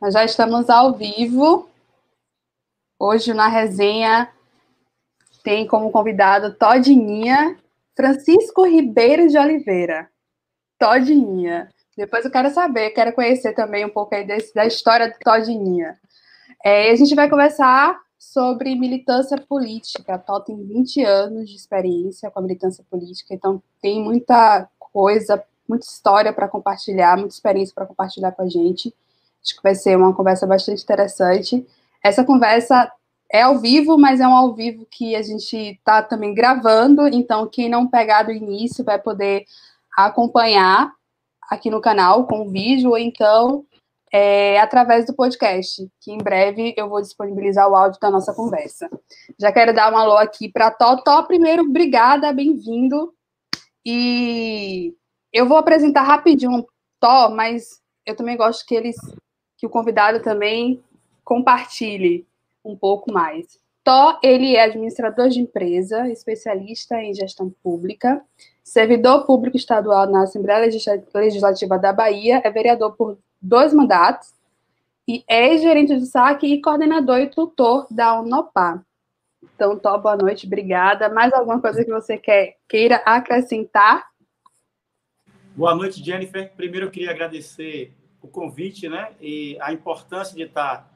Nós já estamos ao vivo. Hoje na resenha tem como convidado Todinha Francisco Ribeiro de Oliveira. Todinha. Depois eu quero saber, quero conhecer também um pouco aí desse, da história do Todinha. É, a gente vai conversar sobre militância política. A Tó tem 20 anos de experiência com a militância política, então tem muita coisa, muita história para compartilhar, muita experiência para compartilhar com a gente. Acho que vai ser uma conversa bastante interessante. Essa conversa é ao vivo, mas é um ao vivo que a gente está também gravando, então quem não pegar do início vai poder acompanhar aqui no canal com o vídeo, ou então é, através do podcast, que em breve eu vou disponibilizar o áudio da nossa conversa. Já quero dar um alô aqui para Totó. Primeiro, obrigada, bem-vindo. E eu vou apresentar rapidinho Tó, mas eu também gosto que eles, que o convidado também compartilhe um pouco mais. Tó, ele é administrador de empresa, especialista em gestão pública, servidor público estadual na Assembleia Legislativa da Bahia, é vereador por dois mandatos e é gerente de saque e coordenador e tutor da Unopar. Então, Tó, boa noite, obrigada. Mais alguma coisa que você quer, queira acrescentar? Boa noite, Jennifer. Primeiro, eu queria agradecer o convite né, e a importância de estar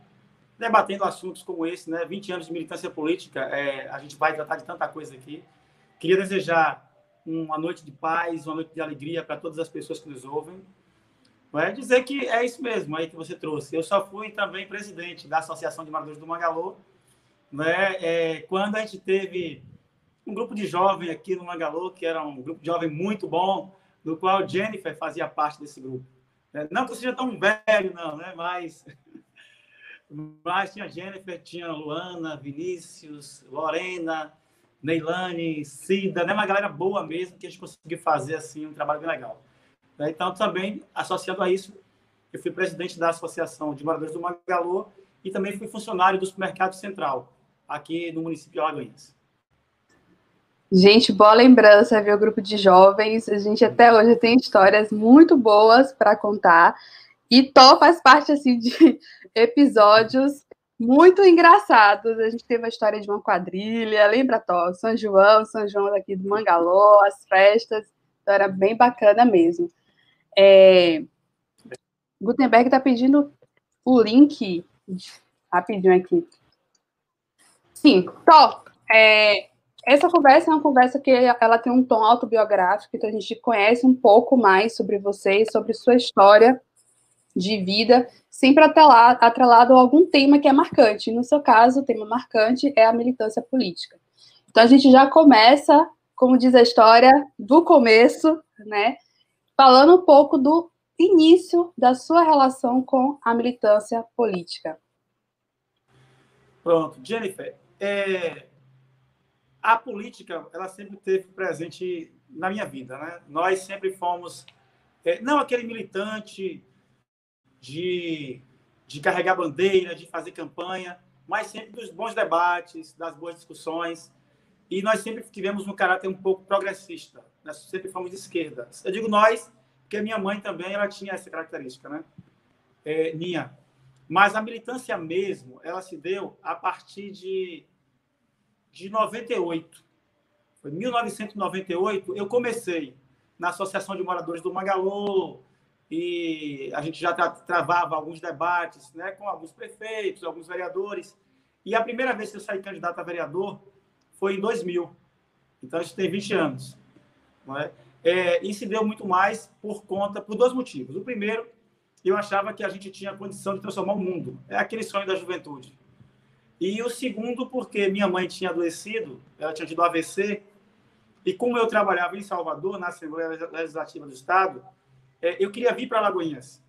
debatendo assuntos como esse, né? 20 anos de militância política, é, a gente vai tratar de tanta coisa aqui. Queria desejar uma noite de paz, uma noite de alegria para todas as pessoas que nos ouvem. Vai dizer que é isso mesmo aí que você trouxe. Eu só fui também presidente da Associação de Moradores do Mangalô, né? É, quando a gente teve um grupo de jovens aqui no Mangalô, que era um grupo de jovem muito bom, do qual Jennifer fazia parte desse grupo. É, não que eu seja tão velho, não, né? Mas mas tinha Jennifer, tinha Luana, Vinícius, Lorena, Neilane, Cida, né? Uma galera boa mesmo que a gente conseguiu fazer assim um trabalho bem legal. Né? Então, também, associado a isso, eu fui presidente da Associação de Moradores do Mangalô e também fui funcionário do Supermercado Central, aqui no município de Alagoinhas. Gente, boa lembrança, viu? Grupo de jovens. A gente até hoje tem histórias muito boas para contar. E Tó faz parte assim de episódios muito engraçados. A gente teve a história de uma quadrilha, lembra, Tó? São João, São João daqui do Mangalô, as festas. Então era bem bacana mesmo. É... Gutenberg está pedindo o link rapidinho aqui. Sim, Tó, é... essa conversa é uma conversa que ela tem um tom autobiográfico, então a gente conhece um pouco mais sobre você, sobre sua história de vida, sempre atrelado, atrelado a algum tema que é marcante. No seu caso, o tema marcante é a militância política. Então a gente já começa, como diz a história, do começo, né? Falando um pouco do início da sua relação com a militância política. Pronto, Jennifer, é... a política ela sempre teve presente na minha vida, né? Nós sempre fomos é, não aquele militante de, de carregar bandeira, de fazer campanha, mas sempre dos bons debates, das boas discussões. E nós sempre tivemos um caráter um pouco progressista. Nós sempre fomos de esquerda. Eu digo nós, porque minha mãe também ela tinha essa característica, né? É, minha. Mas a militância mesmo, ela se deu a partir de, de 98. Foi 1998, eu comecei na Associação de Moradores do Mangalô, e a gente já travava alguns debates né, com alguns prefeitos, alguns vereadores. E a primeira vez que eu saí candidato a vereador foi em 2000. Então, isso tem 20 anos. Não é? É, e se deu muito mais por conta, por dois motivos. O primeiro, eu achava que a gente tinha condição de transformar o mundo. É aquele sonho da juventude. E o segundo, porque minha mãe tinha adoecido, ela tinha tido AVC, e como eu trabalhava em Salvador, na Assembleia Legislativa do Estado, é, eu queria vir para Alagoinhas.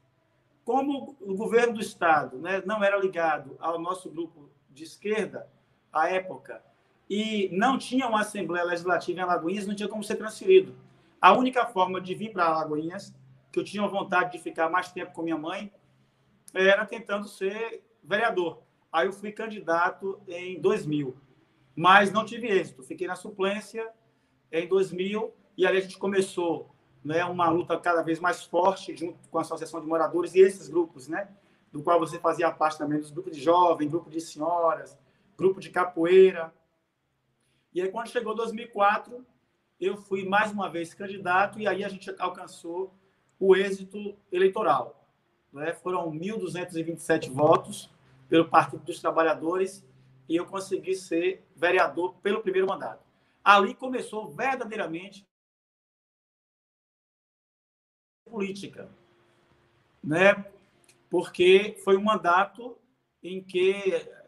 Como o governo do estado né, não era ligado ao nosso grupo de esquerda à época e não tinha uma Assembleia Legislativa em Alagoinhas, não tinha como ser transferido. A única forma de vir para Alagoinhas, que eu tinha vontade de ficar mais tempo com minha mãe, era tentando ser vereador. Aí eu fui candidato em 2000, mas não tive êxito. Fiquei na suplência em 2000 e ali a gente começou né, uma luta cada vez mais forte junto com a Associação de Moradores e esses grupos, né, do qual você fazia parte também dos grupos de jovens, grupo de senhoras, grupo de capoeira. E aí, quando chegou 2004, eu fui mais uma vez candidato e aí a gente alcançou o êxito eleitoral. Né? Foram 1.227 votos pelo Partido dos Trabalhadores e eu consegui ser vereador pelo primeiro mandato. Ali começou verdadeiramente política, né? Porque foi um mandato em que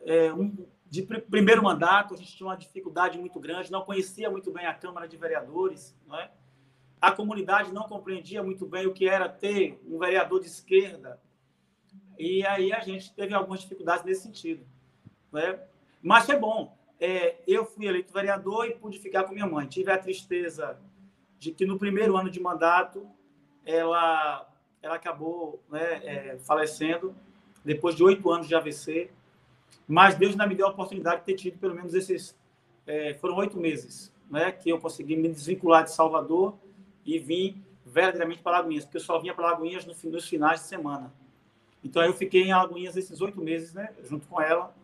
é, um, de pr primeiro mandato a gente tinha uma dificuldade muito grande, não conhecia muito bem a Câmara de Vereadores, é? A comunidade não compreendia muito bem o que era ter um vereador de esquerda e aí a gente teve algumas dificuldades nesse sentido, né? Mas foi bom. É, eu fui eleito vereador e pude ficar com minha mãe. Tive a tristeza de que no primeiro ano de mandato ela, ela acabou né, é, falecendo depois de oito anos de AVC. Mas Deus ainda me deu a oportunidade de ter tido pelo menos esses. É, foram oito meses né, que eu consegui me desvincular de Salvador e vim verdadeiramente para Lagoinhas, porque eu só vinha para Lagoinhas no, nos finais de semana. Então eu fiquei em Lagoinhas esses oito meses, né, junto com ela.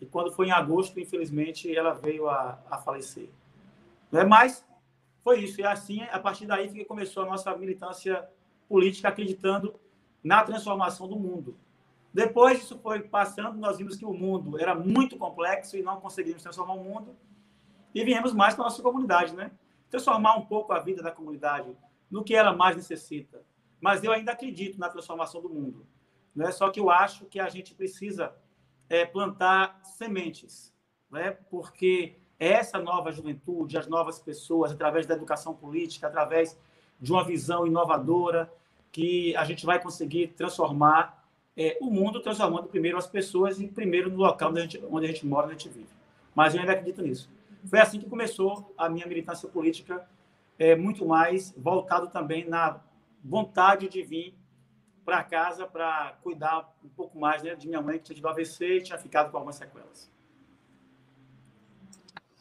E quando foi em agosto, infelizmente, ela veio a, a falecer. Né? Mas foi isso. E assim, a partir daí que começou a nossa militância política, acreditando na transformação do mundo. Depois isso foi passando, nós vimos que o mundo era muito complexo e não conseguimos transformar o mundo. E viemos mais para a nossa comunidade, né? Transformar um pouco a vida da comunidade no que ela mais necessita. Mas eu ainda acredito na transformação do mundo. Né? Só que eu acho que a gente precisa é, plantar sementes, né? porque essa nova juventude, as novas pessoas, através da educação política, através de uma visão inovadora, que a gente vai conseguir transformar é, o mundo, transformando primeiro as pessoas e primeiro no local onde a gente, onde a gente mora, onde a gente vive. Mas eu ainda acredito nisso. Foi assim que começou a minha militância política, é, muito mais voltado também na vontade de vir para casa para cuidar um pouco mais né, de minha mãe, que tinha tido AVC e tinha ficado com algumas sequelas.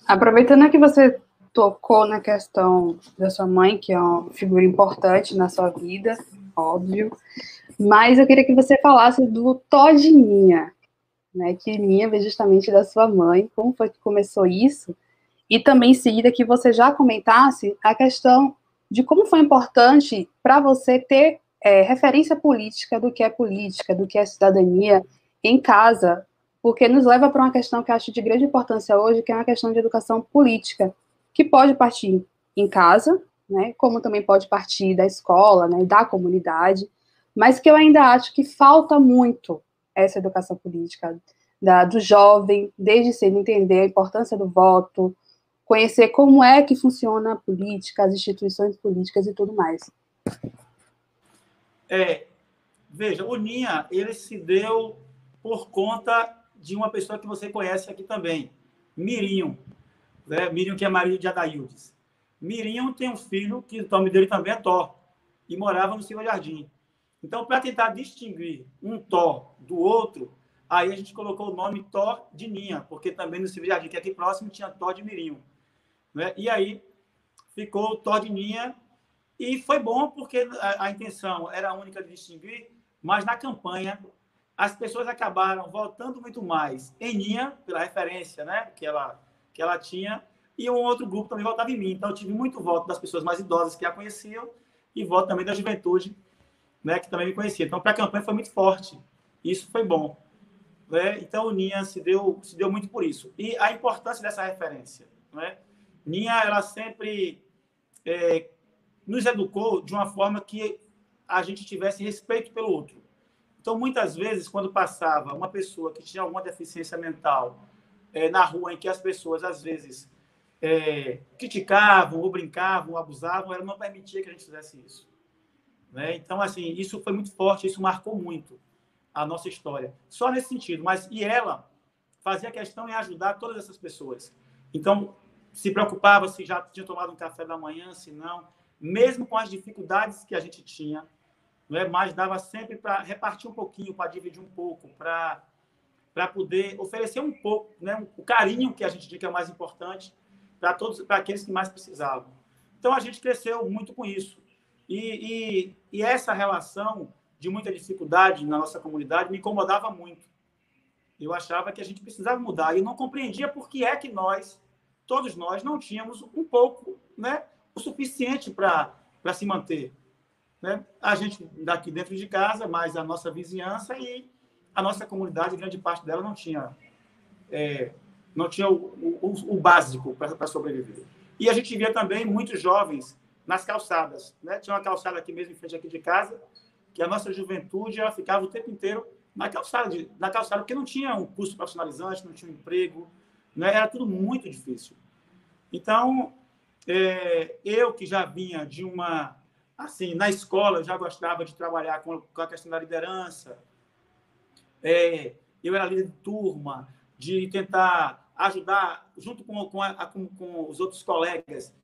Aproveitando que você tocou na questão da sua mãe, que é uma figura importante na sua vida, óbvio, mas eu queria que você falasse do Todinha, né, que vinha justamente da sua mãe, como foi que começou isso, e também em seguida que você já comentasse a questão de como foi importante para você ter é, referência política do que é política, do que é cidadania em casa, porque nos leva para uma questão que acho de grande importância hoje, que é uma questão de educação política, que pode partir em casa, né, como também pode partir da escola, né, da comunidade, mas que eu ainda acho que falta muito essa educação política da, do jovem, desde cedo entender a importância do voto, conhecer como é que funciona a política, as instituições políticas e tudo mais. É, veja, o Ninha, ele se deu por conta de uma pessoa que você conhece aqui também, Mirinho. Né? Mirinho, que é marido de Adaildes. Mirinho tem um filho, que o nome dele também é Thor, e morava no Silva Jardim. Então, para tentar distinguir um Thor do outro, aí a gente colocou o nome Thor de Ninha, porque também no Silva Jardim, que é aqui próximo, tinha Thor de Mirinho. Né? E aí ficou Thor de Ninha e foi bom porque a, a intenção era única de distinguir, mas na campanha as pessoas acabaram votando muito mais em Ninha, pela referência né, que, ela, que ela tinha, e um outro grupo também votava em mim. Então, eu tive muito voto das pessoas mais idosas que a conheciam e voto também da juventude, né, que também me conhecia. Então, para a campanha foi muito forte. Isso foi bom. Né? Então, Ninha se deu, se deu muito por isso. E a importância dessa referência. Né? Ninha, ela sempre é, nos educou de uma forma que a gente tivesse respeito pelo outro. Então, muitas vezes, quando passava uma pessoa que tinha alguma deficiência mental é, na rua, em que as pessoas, às vezes, é, criticavam, ou brincavam, ou abusavam, ela não permitia que a gente fizesse isso. Né? Então, assim, isso foi muito forte, isso marcou muito a nossa história. Só nesse sentido. Mas, e ela fazia questão em ajudar todas essas pessoas. Então, se preocupava se já tinha tomado um café da manhã, se não mesmo com as dificuldades que a gente tinha, não é? mas dava sempre para repartir um pouquinho, para dividir um pouco, para para poder oferecer um pouco, né, o carinho que a gente tinha que é mais importante para todos, para aqueles que mais precisavam. Então a gente cresceu muito com isso e, e, e essa relação de muita dificuldade na nossa comunidade me incomodava muito. Eu achava que a gente precisava mudar. E não compreendia por que é que nós, todos nós, não tínhamos um pouco, né, o suficiente para se manter. Né? A gente daqui dentro de casa, mais a nossa vizinhança e a nossa comunidade, grande parte dela não tinha, é, não tinha o, o, o básico para sobreviver. E a gente via também muitos jovens nas calçadas. Né? Tinha uma calçada aqui mesmo em frente aqui de casa, que a nossa juventude ela ficava o tempo inteiro na calçada, de, na calçada, porque não tinha um curso profissionalizante, não tinha um emprego, né? era tudo muito difícil. Então, é, eu que já vinha de uma. Assim, na escola, eu já gostava de trabalhar com, com a questão da liderança. É, eu era líder de turma, de tentar ajudar, junto com, com, a, com, com os outros colegas,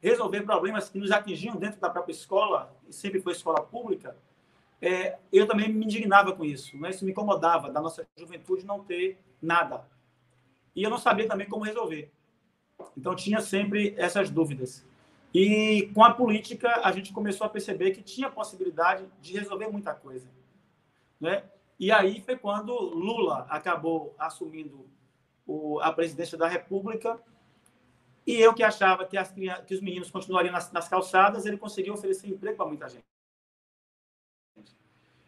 resolver problemas que nos atingiam dentro da própria escola, e sempre foi escola pública é, eu também me indignava com isso. Né? Isso me incomodava, da nossa juventude não ter nada. E eu não sabia também como resolver. Então, tinha sempre essas dúvidas. E com a política, a gente começou a perceber que tinha possibilidade de resolver muita coisa. Né? E aí foi quando Lula acabou assumindo o, a presidência da República. E eu que achava que, as, que os meninos continuariam nas, nas calçadas, ele conseguiu oferecer emprego para muita gente.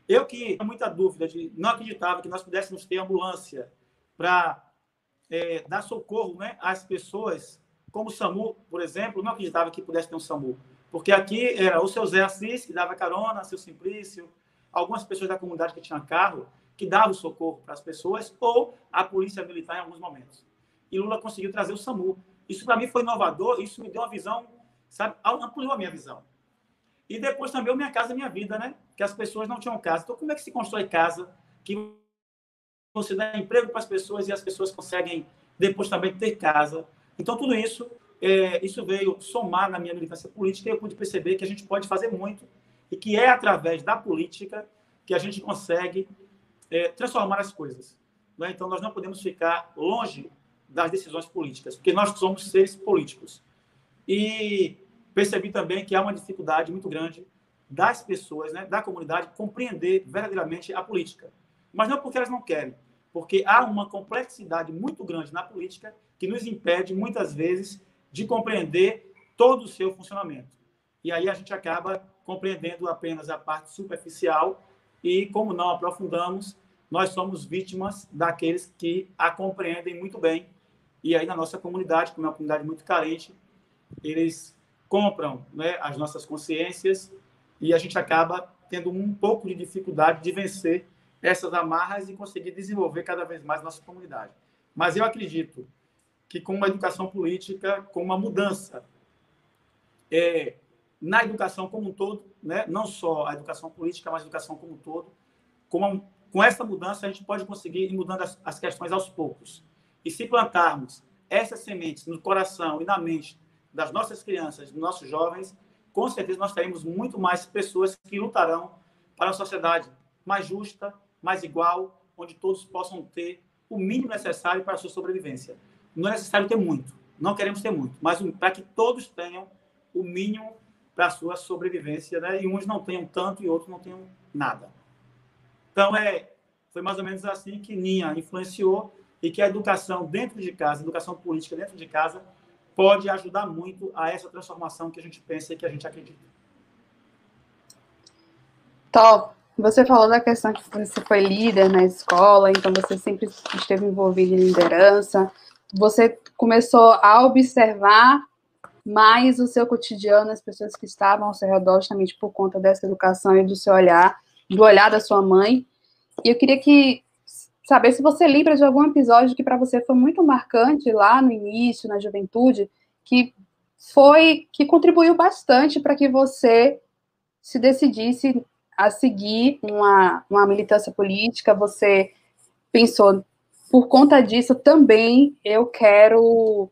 Eu que tinha muita dúvida, de, não acreditava que nós pudéssemos ter ambulância para é, dar socorro né, às pessoas, como o SAMU, por exemplo, não acreditava que pudesse ter um SAMU. Porque aqui era o seu Zé Assis, que dava carona, seu Simplício, algumas pessoas da comunidade que tinham carro, que davam socorro para as pessoas, ou a polícia militar em alguns momentos. E Lula conseguiu trazer o SAMU. Isso para mim foi inovador, isso me deu uma visão, sabe, ampliou a minha visão. E depois também o Minha Casa Minha Vida, né? Que as pessoas não tinham casa. Então, como é que se constrói casa que você dá emprego para as pessoas e as pessoas conseguem depois também ter casa? Então, tudo isso, é, isso veio somar na minha militância política e eu pude perceber que a gente pode fazer muito e que é através da política que a gente consegue é, transformar as coisas. Né? Então, nós não podemos ficar longe das decisões políticas, porque nós somos seres políticos. E percebi também que há uma dificuldade muito grande das pessoas, né, da comunidade, compreender verdadeiramente a política. Mas não porque elas não querem, porque há uma complexidade muito grande na política que nos impede, muitas vezes, de compreender todo o seu funcionamento. E aí a gente acaba compreendendo apenas a parte superficial e, como não aprofundamos, nós somos vítimas daqueles que a compreendem muito bem. E aí, na nossa comunidade, como é uma comunidade muito carente, eles compram né, as nossas consciências e a gente acaba tendo um pouco de dificuldade de vencer essas amarras e conseguir desenvolver cada vez mais nossa comunidade. Mas eu acredito que com uma educação política, com uma mudança é, na educação como um todo, né, não só a educação política, mas a educação como um todo, com, uma, com essa mudança a gente pode conseguir ir mudando as, as questões aos poucos. E se plantarmos essas sementes no coração e na mente das nossas crianças, dos nossos jovens, com certeza nós teremos muito mais pessoas que lutarão para uma sociedade mais justa, mais igual, onde todos possam ter o mínimo necessário para a sua sobrevivência. Não é necessário ter muito, não queremos ter muito, mas para que todos tenham o mínimo para a sua sobrevivência, né? E uns não tenham tanto e outros não tenham nada. Então é foi mais ou menos assim que Ninha influenciou e que a educação dentro de casa, educação política dentro de casa pode ajudar muito a essa transformação que a gente pensa e que a gente acredita. Top. Você falou da questão que você foi líder na escola, então você sempre esteve envolvido em liderança. Você começou a observar mais o seu cotidiano, as pessoas que estavam ao seu redor, justamente por conta dessa educação e do seu olhar, do olhar da sua mãe. E eu queria que saber se você lembra de algum episódio que para você foi muito marcante lá no início, na juventude, que foi que contribuiu bastante para que você se decidisse a seguir uma, uma militância política, você pensou, por conta disso também eu quero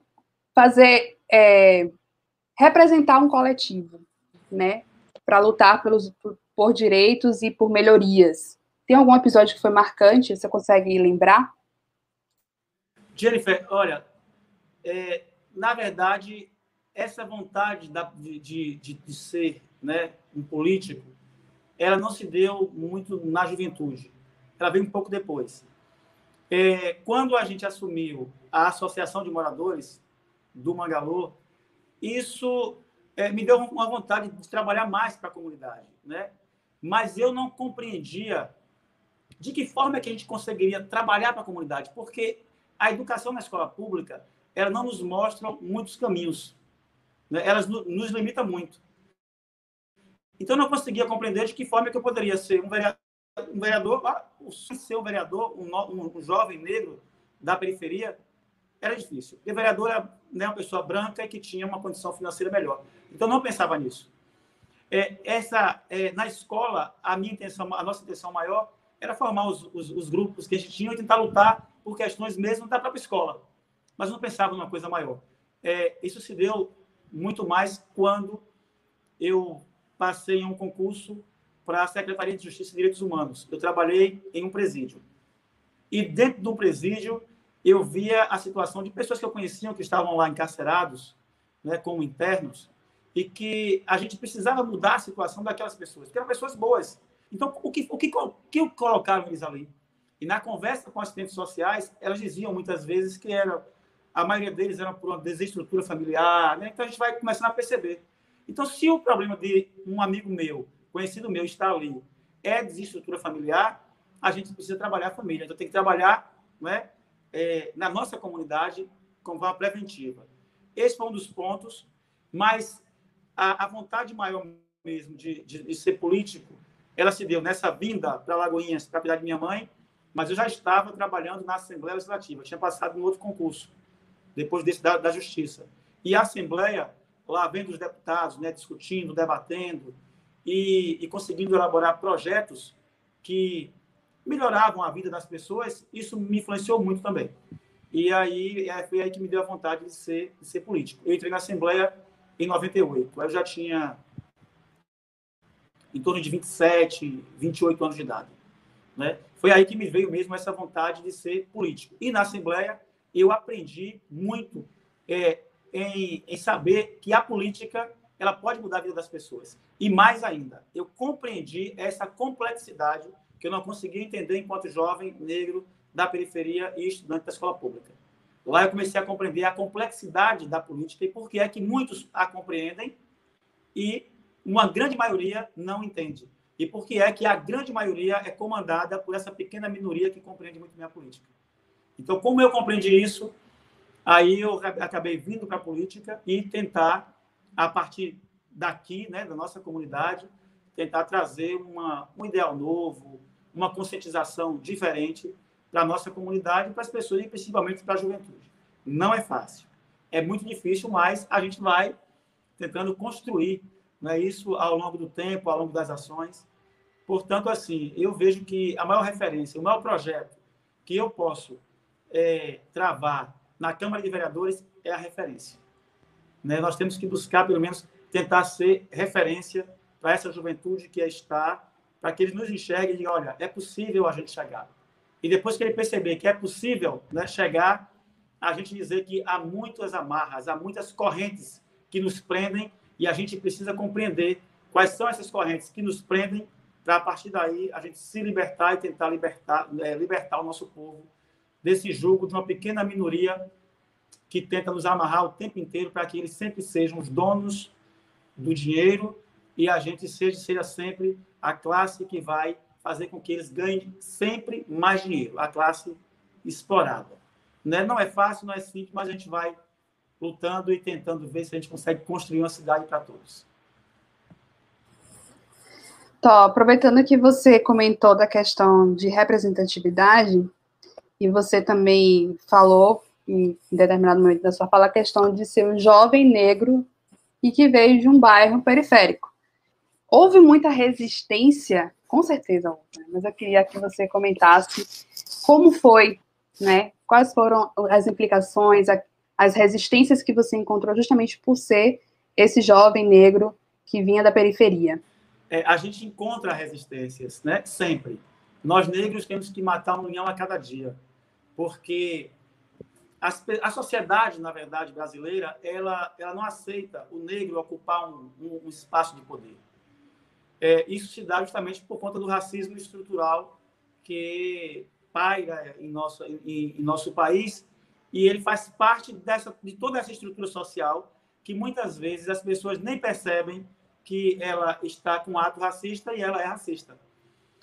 fazer, é, representar um coletivo, né, para lutar pelos, por, por direitos e por melhorias. Tem algum episódio que foi marcante? Você consegue lembrar? Jennifer, olha, é, na verdade, essa vontade de, de, de, de ser né, um político, ela não se deu muito na juventude. Ela veio um pouco depois. É, quando a gente assumiu a Associação de Moradores do Mangalô, isso é, me deu uma vontade de trabalhar mais para a comunidade, né? Mas eu não compreendia de que forma é que a gente conseguiria trabalhar para a comunidade, porque a educação na escola pública ela não nos mostra muitos caminhos, né? Elas nos limita muito. Então, não conseguia compreender de que forma que eu poderia ser um vereador, um vereador ser um vereador, um, um, um, jovem negro da periferia, era difícil. Porque vereador era né, uma pessoa branca e que tinha uma condição financeira melhor. Então, não pensava nisso. É, essa, é, na escola, a minha intenção, a nossa intenção maior era formar os, os, os, grupos que a gente tinha e tentar lutar por questões mesmo da própria escola. Mas não pensava numa coisa maior. É, isso se deu muito mais quando eu passei em um concurso para a Secretaria de Justiça e Direitos Humanos. Eu trabalhei em um presídio. E dentro do presídio, eu via a situação de pessoas que eu conhecia que estavam lá encarcerados, né, como internos, e que a gente precisava mudar a situação daquelas pessoas, que eram pessoas boas. Então, o que, o que, o que colocaram eles ali? E na conversa com assistentes sociais, elas diziam muitas vezes que era, a maioria deles eram por uma desestrutura familiar, né? então a gente vai começando a perceber. Então, se o problema de um amigo meu, conhecido meu, está ali, é desestrutura familiar, a gente precisa trabalhar a família. Então, tem que trabalhar né, é, na nossa comunidade com forma preventiva. Esse foi um dos pontos, mas a, a vontade maior mesmo de, de, de, ser político, ela se deu nessa vinda para Lagoinhas, cuidar de minha mãe, mas eu já estava trabalhando na Assembleia Legislativa, tinha passado em outro concurso, depois desse da, da Justiça. E a Assembleia lá vendo os deputados, né, discutindo, debatendo e, e conseguindo elaborar projetos que melhoravam a vida das pessoas, isso me influenciou muito também. E aí é, foi aí que me deu a vontade de ser, de ser político. Eu entrei na Assembleia em 98. Eu já tinha em torno de 27, 28 anos de idade. Né? Foi aí que me veio mesmo essa vontade de ser político. E na Assembleia eu aprendi muito é, em, em saber que a política ela pode mudar a vida das pessoas. E mais ainda, eu compreendi essa complexidade que eu não conseguia entender enquanto jovem negro da periferia e estudante da escola pública. Lá eu comecei a compreender a complexidade da política e por que é que muitos a compreendem e uma grande maioria não entende. E por que é que a grande maioria é comandada por essa pequena minoria que compreende muito bem a política. Então, como eu compreendi isso, Aí eu acabei vindo para a política e tentar, a partir daqui, né, da nossa comunidade, tentar trazer uma, um ideal novo, uma conscientização diferente para a nossa comunidade, para as pessoas e principalmente para a juventude. Não é fácil. É muito difícil, mas a gente vai tentando construir né, isso ao longo do tempo, ao longo das ações. Portanto, assim, eu vejo que a maior referência, o maior projeto que eu posso é, travar na Câmara de Vereadores é a referência. Né? Nós temos que buscar, pelo menos, tentar ser referência para essa juventude que está, para que eles nos enxerguem e olha, é possível a gente chegar. E depois que ele perceber que é possível né, chegar, a gente dizer que há muitas amarras, há muitas correntes que nos prendem e a gente precisa compreender quais são essas correntes que nos prendem para, a partir daí, a gente se libertar e tentar libertar, é, libertar o nosso povo desse jogo de uma pequena minoria que tenta nos amarrar o tempo inteiro para que eles sempre sejam os donos do dinheiro e a gente seja, seja sempre a classe que vai fazer com que eles ganhem sempre mais dinheiro, a classe explorada. Né? Não é fácil, não é simples, mas a gente vai lutando e tentando ver se a gente consegue construir uma cidade para todos. Tó, aproveitando que você comentou da questão de representatividade, e você também falou, em determinado momento da sua fala, a questão de ser um jovem negro e que veio de um bairro periférico. Houve muita resistência, com certeza houve, né? mas eu queria que você comentasse como foi, né? Quais foram as implicações, as resistências que você encontrou justamente por ser esse jovem negro que vinha da periferia. É, a gente encontra resistências, né? Sempre. Nós negros temos que matar um leão a cada dia porque a sociedade, na verdade, brasileira, ela, ela não aceita o negro ocupar um, um, um espaço de poder. É, isso se dá justamente por conta do racismo estrutural que paira em nosso, em, em nosso país e ele faz parte dessa, de toda essa estrutura social que muitas vezes as pessoas nem percebem que ela está com um ato racista e ela é racista.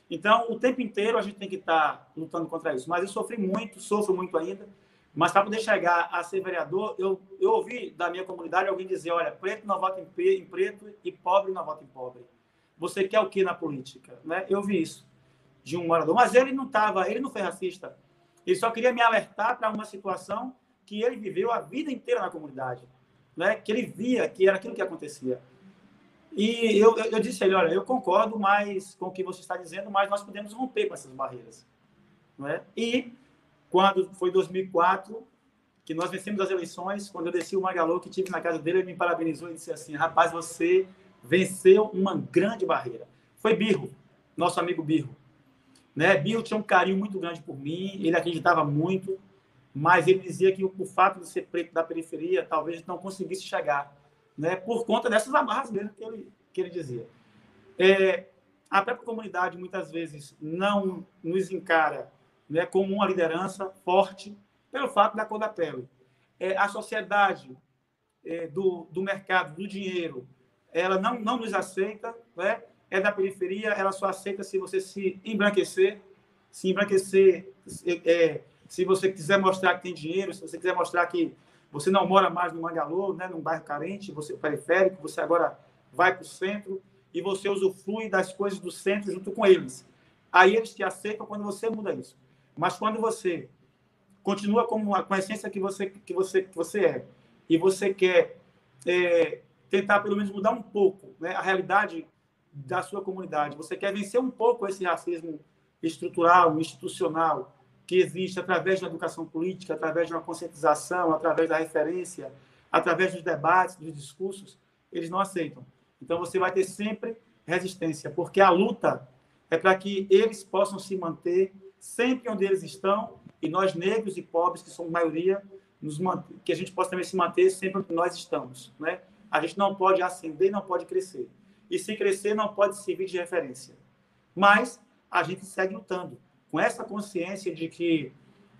Então, o tempo inteiro a gente tem que estar lutando contra isso. Mas eu sofri muito, sofro muito ainda. Mas para poder chegar a ser vereador, eu, eu ouvi da minha comunidade alguém dizer: olha, preto não vota em, em preto e pobre não vota em pobre. Você quer o que na política? Né? Eu vi isso de um morador. Mas ele não estava, ele não foi racista. Ele só queria me alertar para uma situação que ele viveu a vida inteira na comunidade, né? que ele via que era aquilo que acontecia. E eu, eu disse a ele, olha, eu concordo mais com o que você está dizendo, mas nós podemos romper com essas barreiras. Não é? E quando foi 2004, que nós vencemos as eleições, quando eu desci o Magalô, que tive na casa dele, ele me parabenizou e disse assim, rapaz, você venceu uma grande barreira. Foi Birro, nosso amigo Birro. Né? Birro tinha um carinho muito grande por mim, ele acreditava muito, mas ele dizia que o fato de ser preto da periferia talvez não conseguisse chegar né, por conta dessas amarras mesmo que ele, que ele dizia. É, a própria comunidade, muitas vezes, não nos encara né, como uma liderança forte pelo fato da cor da pele. É, a sociedade é, do, do mercado, do dinheiro, ela não, não nos aceita, né? é da periferia, ela só aceita se você se embranquecer, se embranquecer, é, se você quiser mostrar que tem dinheiro, se você quiser mostrar que você não mora mais no Mangalô, né, num bairro carente, você é periférico, você agora vai para o centro e você usufrui das coisas do centro junto com eles. Aí eles te aceitam quando você muda isso. Mas quando você continua com a, essência que você, que, você, que você é e você quer é, tentar pelo menos mudar um pouco né, a realidade da sua comunidade, você quer vencer um pouco esse racismo estrutural, institucional, que existe através da educação política, através de uma conscientização, através da referência, através dos debates, dos discursos, eles não aceitam. Então você vai ter sempre resistência, porque a luta é para que eles possam se manter sempre onde eles estão e nós negros e pobres, que somos maioria, nos que a gente possa também se manter sempre onde nós estamos, né? A gente não pode ascender, não pode crescer. E se crescer, não pode servir de referência. Mas a gente segue lutando com essa consciência de que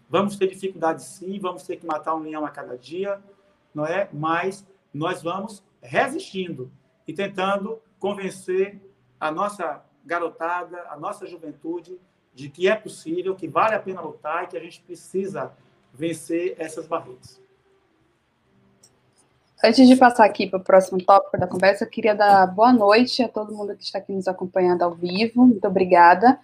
vamos ter dificuldades sim, vamos ter que matar um leão a cada dia, não é? Mas nós vamos resistindo e tentando convencer a nossa garotada, a nossa juventude de que é possível, que vale a pena lutar e que a gente precisa vencer essas barreiras. Antes de passar aqui para o próximo tópico da conversa, eu queria dar boa noite a todo mundo que está aqui nos acompanhando ao vivo. Muito obrigada.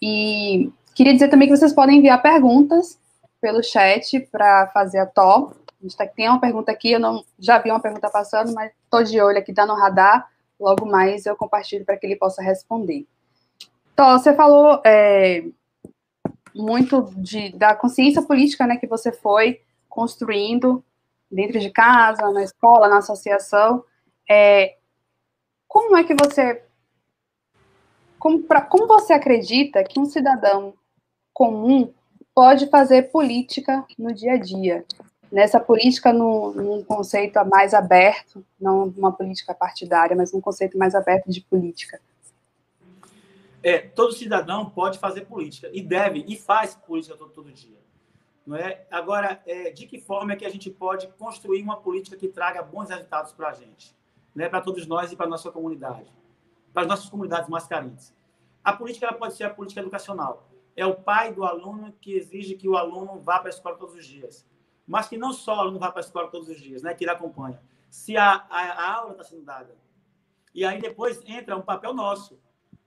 E Queria dizer também que vocês podem enviar perguntas pelo chat para fazer a top. A gente tá, tem uma pergunta aqui, eu não já vi uma pergunta passando, mas estou de olho aqui, está no radar. Logo mais eu compartilho para que ele possa responder. Então, você falou é, muito de, da consciência política né, que você foi construindo dentro de casa, na escola, na associação. É, como é que você. Como, pra, como você acredita que um cidadão comum pode fazer política no dia a dia. Nessa política num, num conceito mais aberto, não uma política partidária, mas um conceito mais aberto de política. É, todo cidadão pode fazer política e deve e faz política todo, todo dia, não é? Agora, é, de que forma é que a gente pode construir uma política que traga bons resultados para a gente, né? Para todos nós e para a nossa comunidade, para as nossas comunidades mais carentes. A política ela pode ser a política educacional é o pai do aluno que exige que o aluno vá para a escola todos os dias. Mas que não só o aluno vá para a escola todos os dias, né, que ele acompanha. Se a, a, a aula está sendo dada. E aí depois entra um papel nosso,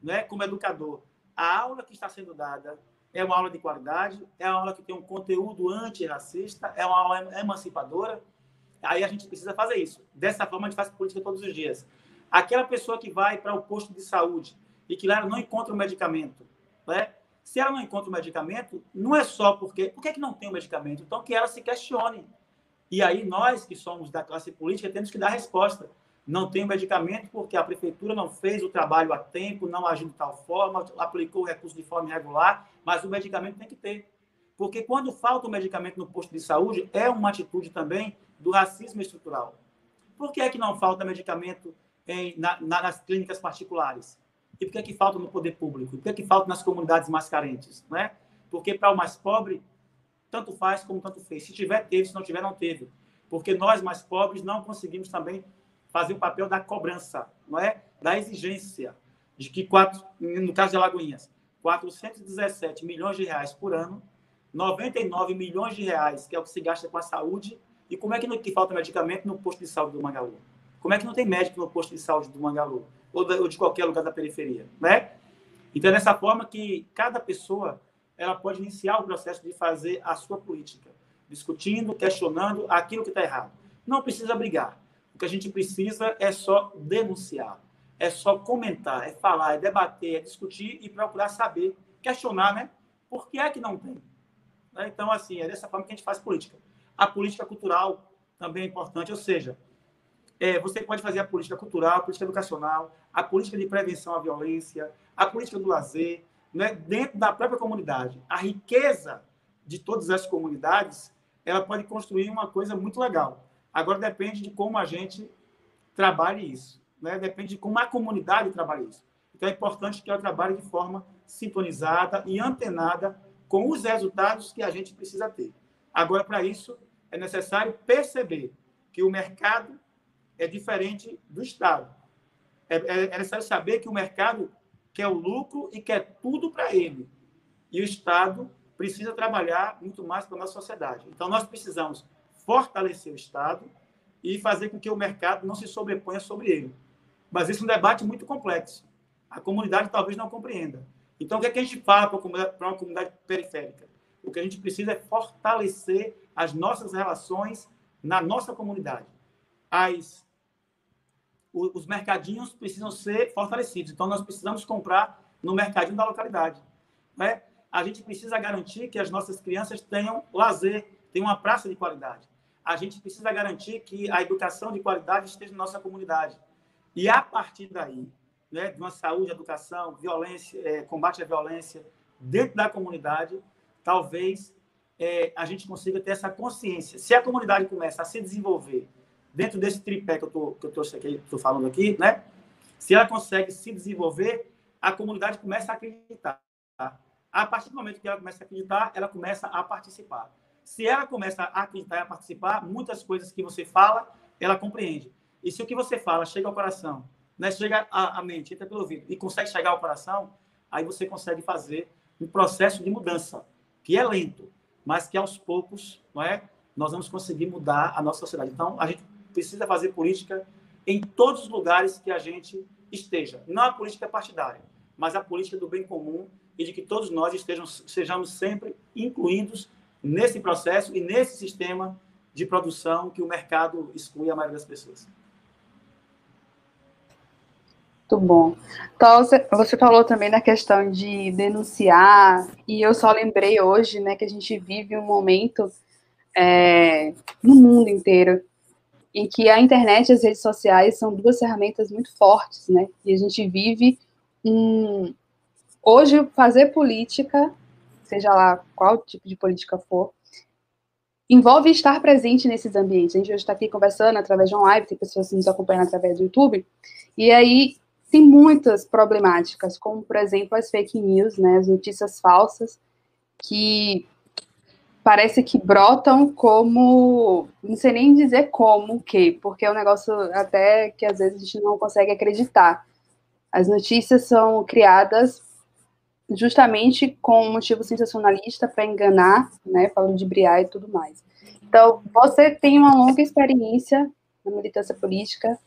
né, como educador. A aula que está sendo dada é uma aula de qualidade, é uma aula que tem um conteúdo antirracista, é uma aula emancipadora. Aí a gente precisa fazer isso. Dessa forma, a gente faz política todos os dias. Aquela pessoa que vai para o posto de saúde e que lá não encontra o medicamento, né? Se ela não encontra o medicamento, não é só porque. Por que, que não tem o medicamento? Então, que ela se questione. E aí, nós que somos da classe política temos que dar resposta. Não tem o medicamento porque a prefeitura não fez o trabalho a tempo, não agiu de tal forma, aplicou o recurso de forma irregular, mas o medicamento tem que ter. Porque quando falta o medicamento no posto de saúde, é uma atitude também do racismo estrutural. Por que é que não falta medicamento em, na, nas clínicas particulares? E por que, é que falta no poder público? Por que, é que falta nas comunidades mais carentes? Né? Porque para o mais pobre, tanto faz como tanto fez. Se tiver, teve. Se não tiver, não teve. Porque nós, mais pobres, não conseguimos também fazer o papel da cobrança, não é? da exigência de que, quatro, no caso de Alagoinhas, 417 milhões de reais por ano, 99 milhões de reais, que é o que se gasta com a saúde, e como é que não que falta medicamento no posto de saúde do Mangalu? Como é que não tem médico no posto de saúde do Mangalu? Ou, ou de qualquer lugar da periferia, né? Então, é dessa forma que cada pessoa ela pode iniciar o processo de fazer a sua política, discutindo, questionando aquilo que está errado. Não precisa brigar. O que a gente precisa é só denunciar, é só comentar, é falar, é debater, é discutir e procurar saber, questionar, né? Por que é que não tem? Né? Então, assim, é dessa forma que a gente faz política. A política cultural também é importante, ou seja, é, você pode fazer a política cultural, a política educacional, a política de prevenção à violência, a política do lazer, né, dentro da própria comunidade. A riqueza de todas as comunidades, ela pode construir uma coisa muito legal. Agora depende de como a gente trabalhe isso, né? Depende de como a comunidade trabalhe isso. Então é importante que ela trabalhe de forma sintonizada e antenada com os resultados que a gente precisa ter. Agora para isso é necessário perceber que o mercado é diferente do Estado. É, é, é necessário saber que o mercado quer o lucro e quer tudo para ele. E o Estado precisa trabalhar muito mais para a nossa sociedade. Então, nós precisamos fortalecer o Estado e fazer com que o mercado não se sobreponha sobre ele. Mas isso é um debate muito complexo. A comunidade talvez não compreenda. Então, o que, é que a gente fala para uma comunidade periférica? O que a gente precisa é fortalecer as nossas relações na nossa comunidade. As os mercadinhos precisam ser fortalecidos. Então, nós precisamos comprar no mercadinho da localidade. Né? A gente precisa garantir que as nossas crianças tenham lazer, tenham uma praça de qualidade. A gente precisa garantir que a educação de qualidade esteja na nossa comunidade. E, a partir daí, né, de uma saúde, educação, violência, é, combate à violência dentro da comunidade, talvez é, a gente consiga ter essa consciência. Se a comunidade começa a se desenvolver dentro desse tripé que eu tô, que tô, tô falando aqui, né? Se ela consegue se desenvolver, a comunidade começa a acreditar. A partir do momento que ela começa a acreditar, ela começa a participar. Se ela começa a acreditar e a participar, muitas coisas que você fala, ela compreende. E se o que você fala chega ao coração, né, chega à, à mente, entra pelo ouvido e consegue chegar ao coração, aí você consegue fazer um processo de mudança, que é lento, mas que aos poucos, não é? Nós vamos conseguir mudar a nossa sociedade. Então, a gente precisa fazer política em todos os lugares que a gente esteja. Não a política partidária, mas a política do bem comum e de que todos nós estejamos, sejamos sempre incluídos nesse processo e nesse sistema de produção que o mercado exclui a maioria das pessoas. Muito bom. Então, você falou também da questão de denunciar, e eu só lembrei hoje, né, que a gente vive um momento é, no mundo inteiro em que a internet e as redes sociais são duas ferramentas muito fortes, né? E a gente vive um... Hoje, fazer política, seja lá qual tipo de política for, envolve estar presente nesses ambientes. A gente hoje está aqui conversando através de uma live, tem pessoas que nos acompanham através do YouTube, e aí tem muitas problemáticas, como, por exemplo, as fake news, né, as notícias falsas, que parece que brotam como, não sei nem dizer como que, porque é um negócio até que às vezes a gente não consegue acreditar. As notícias são criadas justamente com um motivo sensacionalista para enganar, né, falando de briar e tudo mais. Então, você tem uma longa experiência na militância política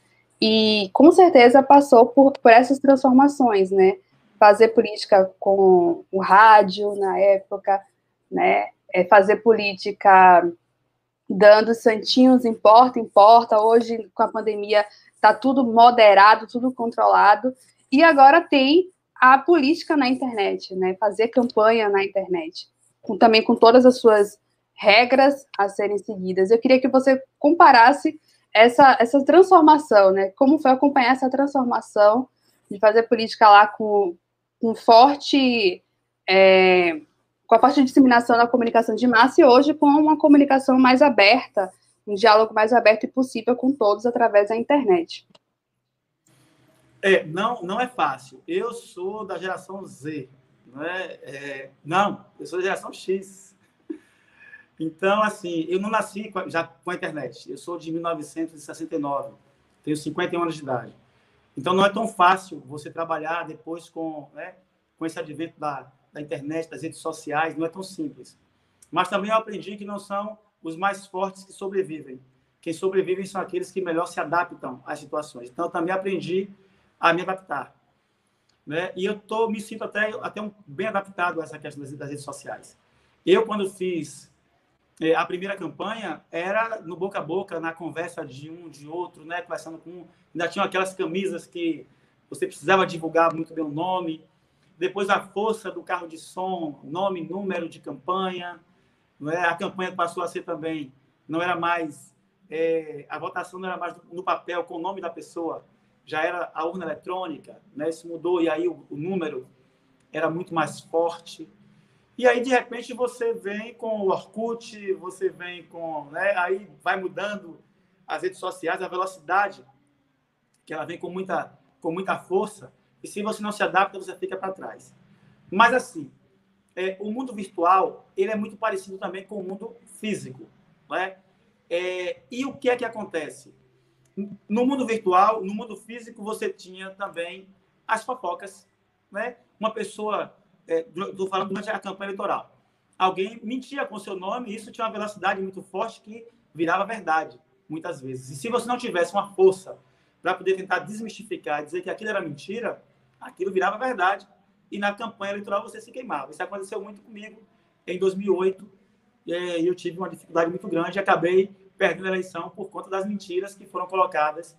e com certeza passou por, por essas transformações, né? Fazer política com o rádio na época, né? É, fazer política dando santinhos em porta em porta. Hoje, com a pandemia, está tudo moderado, tudo controlado. E agora tem a política na internet, né? Fazer campanha na internet, com, também com todas as suas regras a serem seguidas. Eu queria que você comparasse essa, essa transformação, né? Como foi acompanhar essa transformação de fazer política lá com, com forte é, com a forte disseminação da comunicação de massa e hoje com uma comunicação mais aberta, um diálogo mais aberto e possível com todos através da internet. É, não, não é fácil. Eu sou da geração Z. Não, é, é, não eu sou da geração X. Então, assim, eu não nasci já com a internet. Eu sou de 1969. Tenho 51 anos de idade. Então, não é tão fácil você trabalhar depois com, né, com esse advento da, da internet, das redes sociais. Não é tão simples. Mas também eu aprendi que não são os mais fortes que sobrevivem. Quem sobrevivem são aqueles que melhor se adaptam às situações. Então, eu também aprendi a me adaptar. Né? E eu tô, me sinto até, até um, bem adaptado a essa questão das, das redes sociais. Eu, quando fiz é, a primeira campanha, era no boca a boca, na conversa de um, de outro, né? conversando com um. Ainda tinham aquelas camisas que você precisava divulgar muito bem o nome. Depois, a força do carro de som, nome, número de campanha. Né? A campanha passou a ser também, não era mais. É, a votação não era mais no papel com o nome da pessoa, já era a urna eletrônica, né? Isso mudou e aí o, o número era muito mais forte. E aí, de repente, você vem com o Orkut, você vem com. Né? Aí vai mudando as redes sociais, a velocidade, que ela vem com muita, com muita força, e se você não se adapta, você fica para trás. Mas, assim, é, o mundo virtual ele é muito parecido também com o mundo físico. Né? É, e o que é que acontece? No mundo virtual, no mundo físico, você tinha também as fofocas. Né? Uma pessoa, estou é, falando durante a campanha eleitoral, alguém mentia com seu nome e isso tinha uma velocidade muito forte que virava verdade, muitas vezes. E se você não tivesse uma força para poder tentar desmistificar, dizer que aquilo era mentira, aquilo virava verdade. E na campanha eleitoral você se queimava. Isso aconteceu muito comigo em 2008. E eu tive uma dificuldade muito grande e acabei perdendo a eleição por conta das mentiras que foram colocadas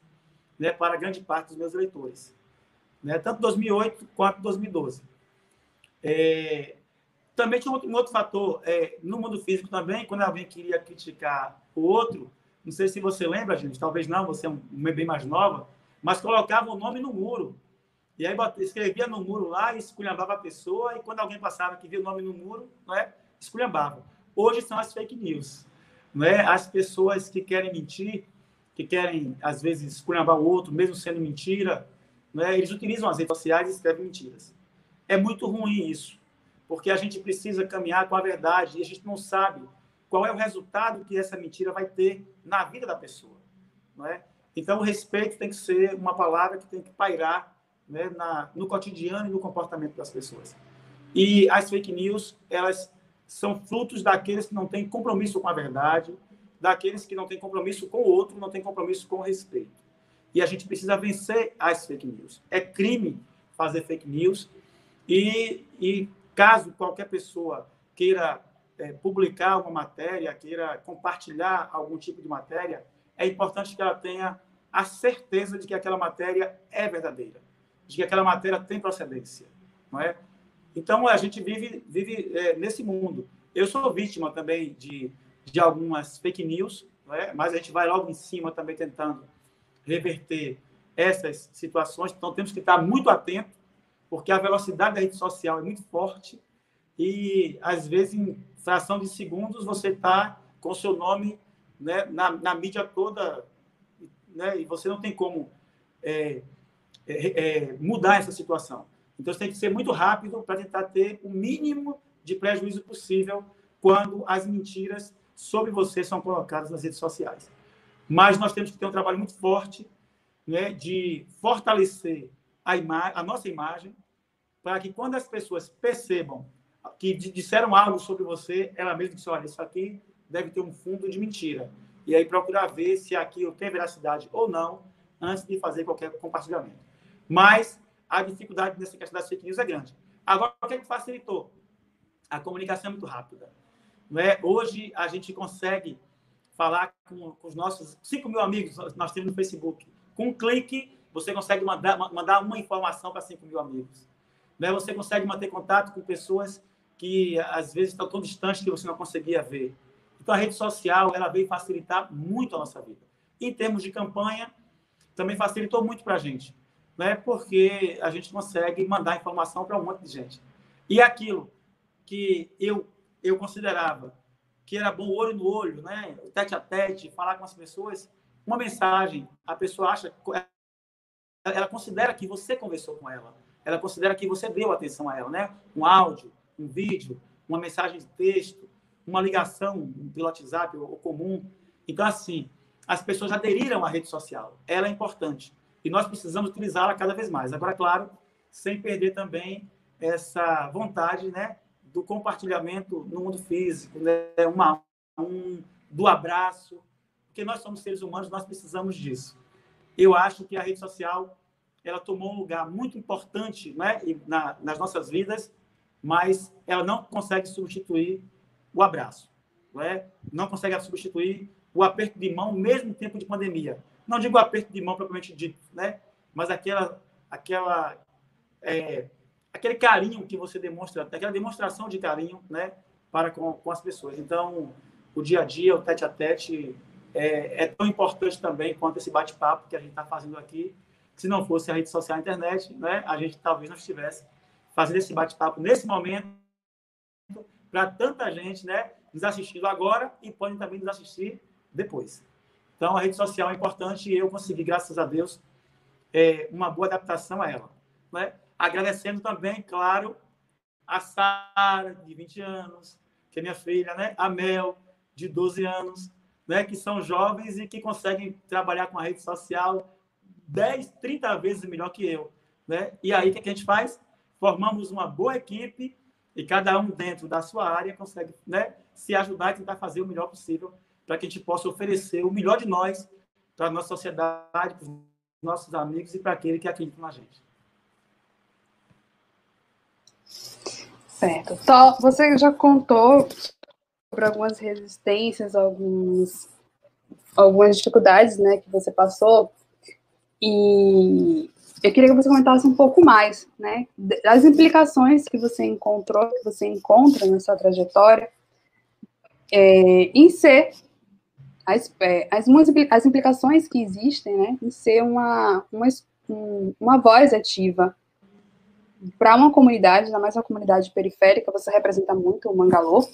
né, para grande parte dos meus eleitores. Né, tanto 2008 quanto 2012. É, também tinha um outro, um outro fator, é, no mundo físico também, quando alguém queria criticar o outro, não sei se você lembra, gente, talvez não, você é um, bem mais nova, mas colocava o nome no muro. E aí escrevia no muro lá e esculhambava a pessoa, e quando alguém passava que via o nome no muro, não é? esculhambava. Hoje são as fake news né? as pessoas que querem mentir, que querem, às vezes, esculhambar o outro, mesmo sendo mentira, né? eles utilizam as redes sociais e escrevem mentiras. É muito ruim isso, porque a gente precisa caminhar com a verdade e a gente não sabe qual é o resultado que essa mentira vai ter na vida da pessoa. Não é? Então, o respeito tem que ser uma palavra que tem que pairar né, na, no cotidiano e no comportamento das pessoas. E as fake news, elas são frutos daqueles que não têm compromisso com a verdade, daqueles que não têm compromisso com o outro, não têm compromisso com o respeito. E a gente precisa vencer as fake news. É crime fazer fake news e, e caso qualquer pessoa queira é, publicar uma matéria, queira compartilhar algum tipo de matéria, é importante que ela tenha a certeza de que aquela matéria é verdadeira, de que aquela matéria tem procedência, não é? Então, a gente vive, vive é, nesse mundo. Eu sou vítima também de, de algumas fake news, né? mas a gente vai logo em cima também tentando reverter essas situações. Então, temos que estar muito atento, porque a velocidade da rede social é muito forte e, às vezes, em fração de segundos, você está com o seu nome né, na, na mídia toda né, e você não tem como é, é, é mudar essa situação. Então, você tem que ser muito rápido para tentar ter o mínimo de prejuízo possível quando as mentiras sobre você são colocadas nas redes sociais. Mas nós temos que ter um trabalho muito forte né, de fortalecer a, a nossa imagem para que quando as pessoas percebam que disseram algo sobre você, ela mesma disse, olha, isso aqui deve ter um fundo de mentira. E aí procurar ver se aquilo tem veracidade ou não antes de fazer qualquer compartilhamento. Mas a dificuldade nessa questão das fake news é grande. Agora, o que, é que facilitou? A comunicação é muito rápida. Não é? Hoje, a gente consegue falar com, com os nossos 5 mil amigos nós temos no Facebook. Com um clique, você consegue mandar, mandar uma informação para 5 mil amigos. Não é? Você consegue manter contato com pessoas que, às vezes, estão tão distantes que você não conseguia ver. Então, a rede social ela veio facilitar muito a nossa vida. Em termos de campanha, também facilitou muito para a gente né? porque a gente consegue mandar informação para um monte de gente. E aquilo que eu, eu considerava que era bom olho no olho, né? tete a tete, falar com as pessoas, uma mensagem, a pessoa acha ela considera que você conversou com ela, ela considera que você deu atenção a ela, né? Um áudio, um vídeo, uma mensagem de texto, uma ligação pelo WhatsApp ou comum. Então, assim, as pessoas aderiram à rede social. Ela é importante. E nós precisamos utilizá-la cada vez mais. Agora, claro, sem perder também essa vontade né, do compartilhamento no mundo físico, né, uma, um, do abraço, porque nós somos seres humanos, nós precisamos disso. Eu acho que a rede social ela tomou um lugar muito importante né, na, nas nossas vidas, mas ela não consegue substituir o abraço, não, é? não consegue substituir o aperto de mão, mesmo em tempo de pandemia. Não digo aperto de mão propriamente dito, né? mas aquela, aquela, é, aquele carinho que você demonstra, aquela demonstração de carinho né? para com, com as pessoas. Então, o dia a dia, o tete a tete, é, é tão importante também quanto esse bate-papo que a gente está fazendo aqui. Se não fosse a rede social a internet, né, a gente talvez não estivesse fazendo esse bate-papo nesse momento para tanta gente né, nos assistindo agora e podem também nos assistir depois. Então, a rede social é importante e eu consegui, graças a Deus, é, uma boa adaptação a ela. Né? Agradecendo também, claro, a Sara, de 20 anos, que é minha filha, né? a Mel, de 12 anos, né? que são jovens e que conseguem trabalhar com a rede social 10, 30 vezes melhor que eu. Né? E aí, o que a gente faz? Formamos uma boa equipe e cada um dentro da sua área consegue né, se ajudar e tentar fazer o melhor possível para que a gente possa oferecer o melhor de nós para a nossa sociedade, para os nossos amigos e para aquele que acredita na gente. Certo. Você já contou sobre algumas resistências, alguns, algumas dificuldades né, que você passou. E eu queria que você comentasse um pouco mais, né, das implicações que você encontrou, que você encontra na sua trajetória, é, em ser as, é, as, as implicações que existem, né, em ser uma, uma, uma voz ativa para uma comunidade, ainda mais uma comunidade periférica, você representa muito o Mangalô,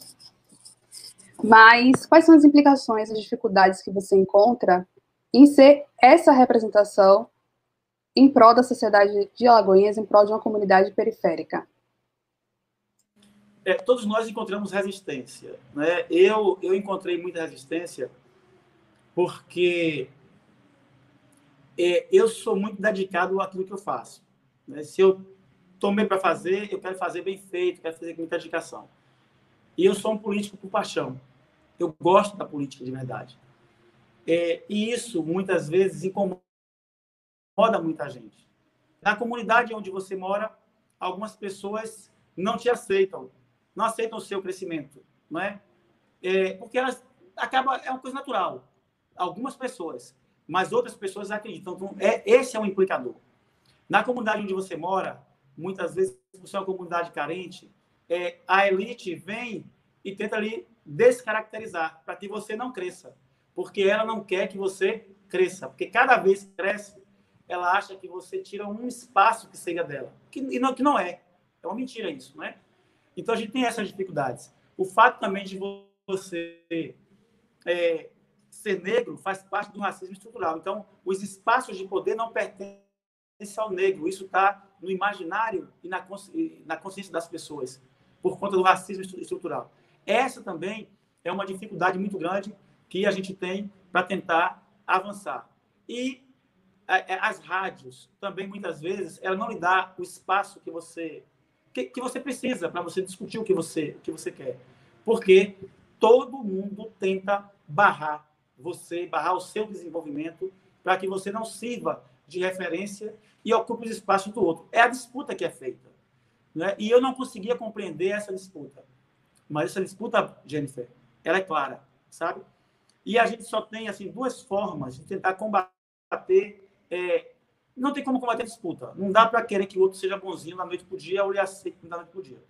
mas quais são as implicações, as dificuldades que você encontra em ser essa representação em prol da sociedade de Alagoinhas, em prol de uma comunidade periférica? É, todos nós encontramos resistência. Né? Eu, eu encontrei muita resistência porque é, eu sou muito dedicado àquilo que eu faço. Né? Se eu tomei para fazer, eu quero fazer bem feito, quero fazer com muita dedicação. E eu sou um político por paixão. Eu gosto da política de verdade. É, e isso, muitas vezes, incomoda muita gente. Na comunidade onde você mora, algumas pessoas não te aceitam, não aceitam o seu crescimento, não é? é porque elas acaba é uma coisa natural. Algumas pessoas, mas outras pessoas acreditam. Então, é, esse é um implicador. Na comunidade onde você mora, muitas vezes, por ser uma comunidade carente, é, a elite vem e tenta ali descaracterizar, para que você não cresça. Porque ela não quer que você cresça. Porque cada vez que cresce, ela acha que você tira um espaço que seria dela. Que, e não, que não é. É uma mentira isso, não é? Então a gente tem essas dificuldades. O fato também de você é, ser negro faz parte do racismo estrutural. Então, os espaços de poder não pertencem ao negro. Isso está no imaginário e na, consci na consciência das pessoas, por conta do racismo estrutural. Essa também é uma dificuldade muito grande que a gente tem para tentar avançar. E é, é, as rádios também muitas vezes ela não lhe dá o espaço que você que, que você precisa para você discutir o que você o que você quer, porque todo mundo tenta barrar você, barrar o seu desenvolvimento para que você não sirva de referência e ocupe os espaços do outro. É a disputa que é feita, né? E eu não conseguia compreender essa disputa. Mas essa disputa, Jennifer, ela é clara, sabe? E a gente só tem assim duas formas de tentar combater. É, não tem como combater a disputa. Não dá para querer que o outro seja bonzinho da noite para o dia ou ele aceite da noite para o dia.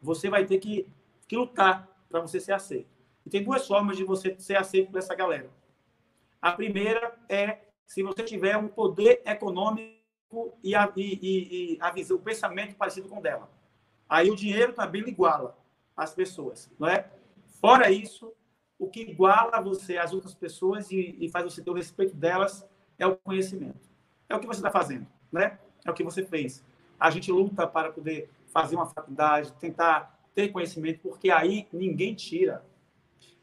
Você vai ter que, que lutar para você ser aceito. E tem duas formas de você ser aceito por essa galera. A primeira é se você tiver um poder econômico e, a, e, e, a visão, o pensamento parecido com o dela. Aí o dinheiro também iguala as pessoas, não é? Fora isso, o que iguala você às outras pessoas e, e faz você ter o respeito delas é o conhecimento. É o que você está fazendo, né? É o que você fez. A gente luta para poder fazer uma faculdade, tentar ter conhecimento, porque aí ninguém tira.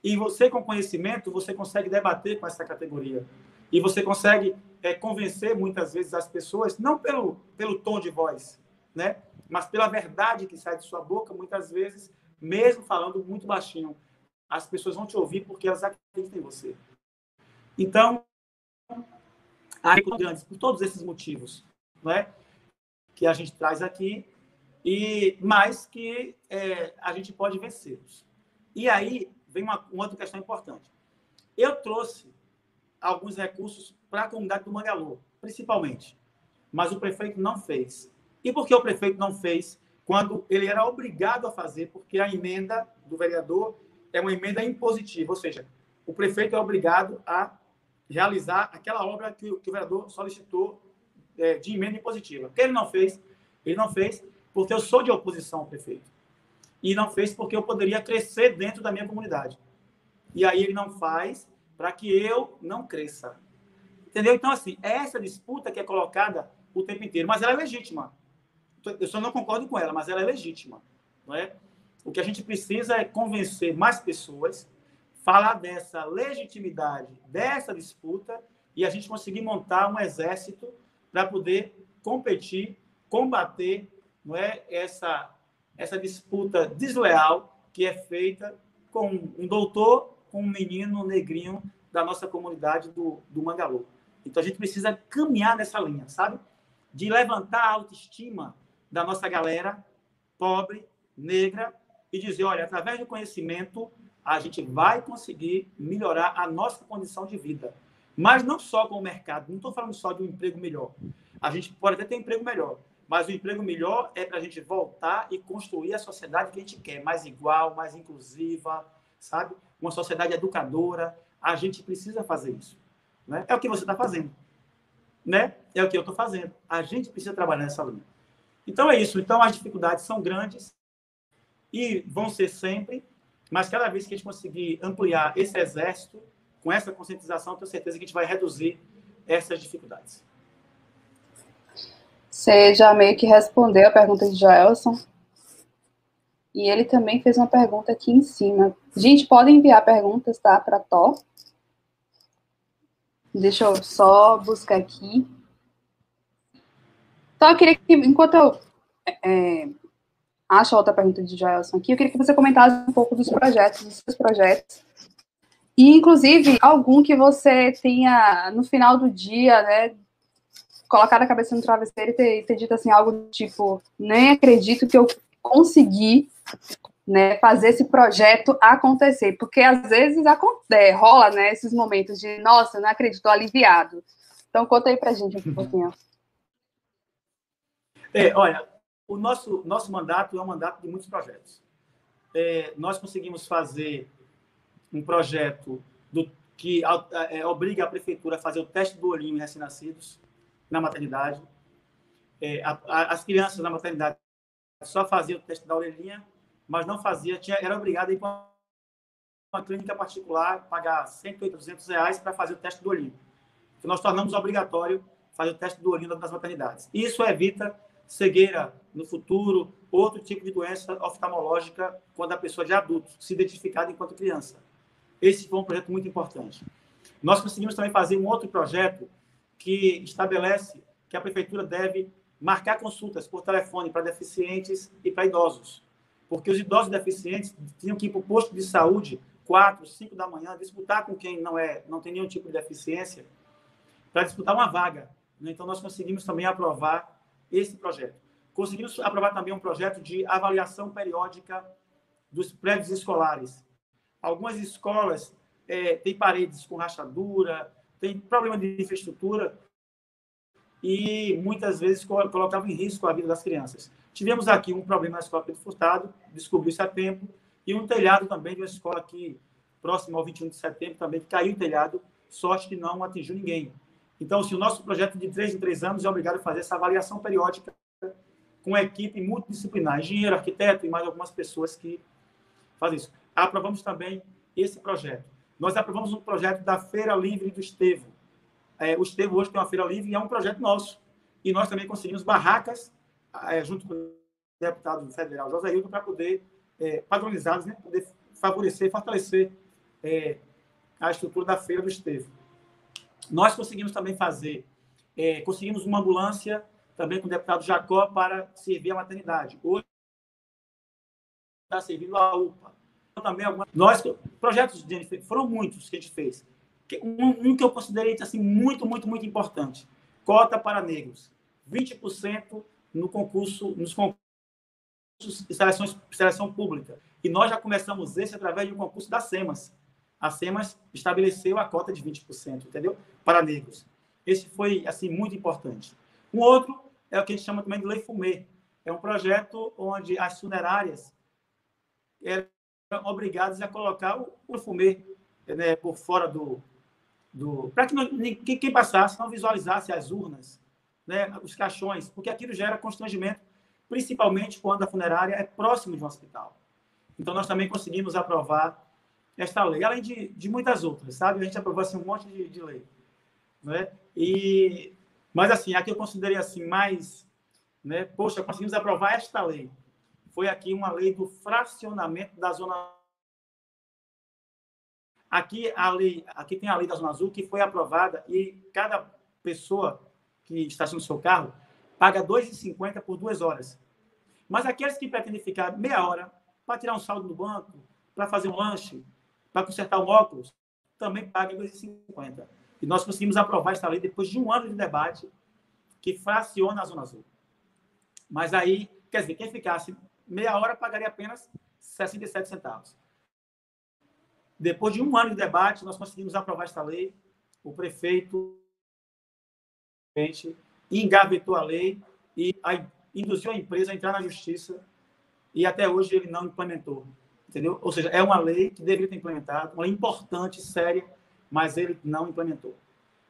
E você, com conhecimento, você consegue debater com essa categoria. E você consegue é, convencer, muitas vezes, as pessoas, não pelo, pelo tom de voz, né? mas pela verdade que sai de sua boca, muitas vezes, mesmo falando muito baixinho, as pessoas vão te ouvir porque elas acreditam em você. Então, aí, por todos esses motivos, né, que a gente traz aqui, e mais que é, a gente pode vencê-los. E aí vem uma, uma outra questão importante. Eu trouxe alguns recursos para a comunidade do Mangalô, principalmente, mas o prefeito não fez. E por que o prefeito não fez quando ele era obrigado a fazer? Porque a emenda do vereador é uma emenda impositiva, ou seja, o prefeito é obrigado a realizar aquela obra que, que o vereador solicitou é, de emenda impositiva. O que ele não fez? Ele não fez porque eu sou de oposição ao prefeito. E não fez porque eu poderia crescer dentro da minha comunidade. E aí ele não faz para que eu não cresça. Entendeu? Então, assim, é essa disputa que é colocada o tempo inteiro, mas ela é legítima. Eu só não concordo com ela, mas ela é legítima. Não é? O que a gente precisa é convencer mais pessoas, falar dessa legitimidade dessa disputa e a gente conseguir montar um exército para poder competir, combater não é essa essa disputa desleal que é feita com um doutor com um menino negrinho da nossa comunidade do, do Mangalô. Então a gente precisa caminhar nessa linha, sabe? De levantar a autoestima da nossa galera pobre, negra, e dizer, olha, através do conhecimento, a gente vai conseguir melhorar a nossa condição de vida. Mas não só com o mercado, não estou falando só de um emprego melhor. A gente pode até ter um emprego melhor, mas o emprego melhor é para a gente voltar e construir a sociedade que a gente quer, mais igual, mais inclusiva, sabe? Uma sociedade educadora. A gente precisa fazer isso. Né? É o que você está fazendo. Né? É o que eu estou fazendo. A gente precisa trabalhar nessa linha. Então é isso. Então as dificuldades são grandes e vão ser sempre, mas cada vez que a gente conseguir ampliar esse exército, com essa conscientização, tenho certeza que a gente vai reduzir essas dificuldades. Você já meio que respondeu a pergunta de Joelson. E ele também fez uma pergunta aqui em cima. Gente, podem enviar perguntas, tá? Para Tó. Deixa eu só buscar aqui. Então, eu queria que, enquanto eu é, acho a outra pergunta de Joelson aqui, eu queria que você comentasse um pouco dos projetos, dos seus projetos. E, inclusive, algum que você tenha, no final do dia, né, colocado a cabeça no travesseiro e ter, ter dito assim, algo tipo, nem acredito que eu consegui né, fazer esse projeto acontecer, porque às vezes acontece, rola, né, esses momentos de, nossa, não acredito, aliviado. Então, conta aí pra gente um pouquinho. É, olha, o nosso, nosso mandato é um mandato de muitos projetos. É, nós conseguimos fazer um projeto do, que é, obriga a prefeitura a fazer o teste do olhinho em recém-nascidos na maternidade. É, a, a, as crianças na maternidade só faziam o teste da orelhinha, mas não fazia, tinha, era obrigado a ir para uma clínica particular, pagar 180, 200 reais para fazer o teste do olhinho. Então, nós tornamos obrigatório fazer o teste do olhinho nas maternidades. Isso evita cegueira no futuro, outro tipo de doença oftalmológica quando a pessoa já é adulto, se identificada enquanto criança. Esse foi um projeto muito importante. Nós conseguimos também fazer um outro projeto que estabelece que a prefeitura deve marcar consultas por telefone para deficientes e para idosos. Porque os idosos deficientes tinham que ir para o posto de saúde quatro, cinco da manhã, disputar com quem não é, não tem nenhum tipo de deficiência, para disputar uma vaga. Então, nós conseguimos também aprovar esse projeto. Conseguimos aprovar também um projeto de avaliação periódica dos prédios escolares. Algumas escolas é, têm paredes com rachadura, tem problema de infraestrutura e muitas vezes colocavam em risco a vida das crianças. Tivemos aqui um problema na escola Pedro Furtado, descobriu-se a tempo, e um telhado também de uma escola aqui próximo ao 21 de setembro também, que caiu o telhado, sorte que não atingiu ninguém. Então, se o nosso projeto de três em três anos é obrigado a fazer essa avaliação periódica com a equipe multidisciplinar, engenheiro, arquiteto e mais algumas pessoas que fazem isso. Aprovamos também esse projeto. Nós aprovamos um projeto da Feira Livre do Estevo. É, o Estevo hoje tem uma feira livre e é um projeto nosso. e nós também conseguimos barracas, é, junto com o deputado federal José Hilton, para poder é, padronizá-los, né, poder favorecer, fortalecer é, a estrutura da Feira do Estevo. Nós conseguimos também fazer, é, conseguimos uma ambulância também com o deputado Jacó para servir a maternidade. Hoje está servindo a UPA. Também algumas... Nós, projetos de foram muitos que a gente fez. Um, um que eu considerei assim, muito, muito, muito importante. Cota para negros. 20% no concurso, nos concursos de seleção, seleção pública. E nós já começamos esse através de um concurso da SEMAS. A SEMAS estabeleceu a cota de 20%, entendeu? Para negros. Esse foi, assim, muito importante. Um outro é o que a gente chama também de Lei Fumê. É um projeto onde as funerárias eram obrigadas a colocar o, o fumê né, por fora do... do para que quem, passasse não visualizasse as urnas, né, os caixões, porque aquilo gera constrangimento, principalmente quando a funerária é próximo de um hospital. Então, nós também conseguimos aprovar esta lei, além de, de muitas outras, sabe? A gente aprovou assim, um monte de, de lei. Né? E mas, assim, a que eu considerei assim mais, né, poxa, conseguimos aprovar esta lei. Foi aqui uma lei do fracionamento da zona Aqui a lei, aqui tem a lei da zona azul que foi aprovada e cada pessoa que estaciona o seu carro paga 2,50 por duas horas. Mas aqueles que pretendem ficar meia hora para tirar um saldo no banco, para fazer um lanche, para consertar um óculos, também pagam 2,50. E nós conseguimos aprovar essa lei depois de um ano de debate que fraciona a Zona Azul. Mas aí, quer dizer, quem ficasse meia hora pagaria apenas 67 centavos. Depois de um ano de debate, nós conseguimos aprovar esta lei. O prefeito engavetou a lei e induziu a empresa a entrar na justiça e até hoje ele não implementou. Entendeu? Ou seja, é uma lei que deveria ter implementado, uma lei importante, séria, mas ele não implementou.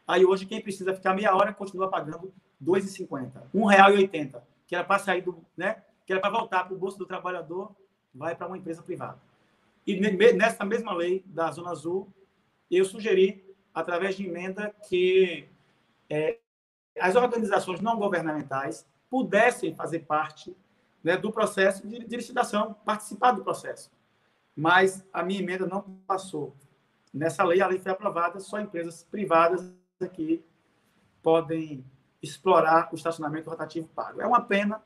Aí hoje quem precisa ficar meia hora continua pagando R$ 2,50, R$ 1,80, que era para sair do, né, que era para voltar para o bolso do trabalhador, vai para uma empresa privada. E nessa mesma lei da Zona Azul, eu sugeri, através de emenda, que é, as organizações não governamentais pudessem fazer parte né, do processo de, de licitação, participar do processo. Mas a minha emenda não passou. Nessa lei, a lei foi aprovada, só empresas privadas aqui podem explorar o estacionamento rotativo pago. É uma pena,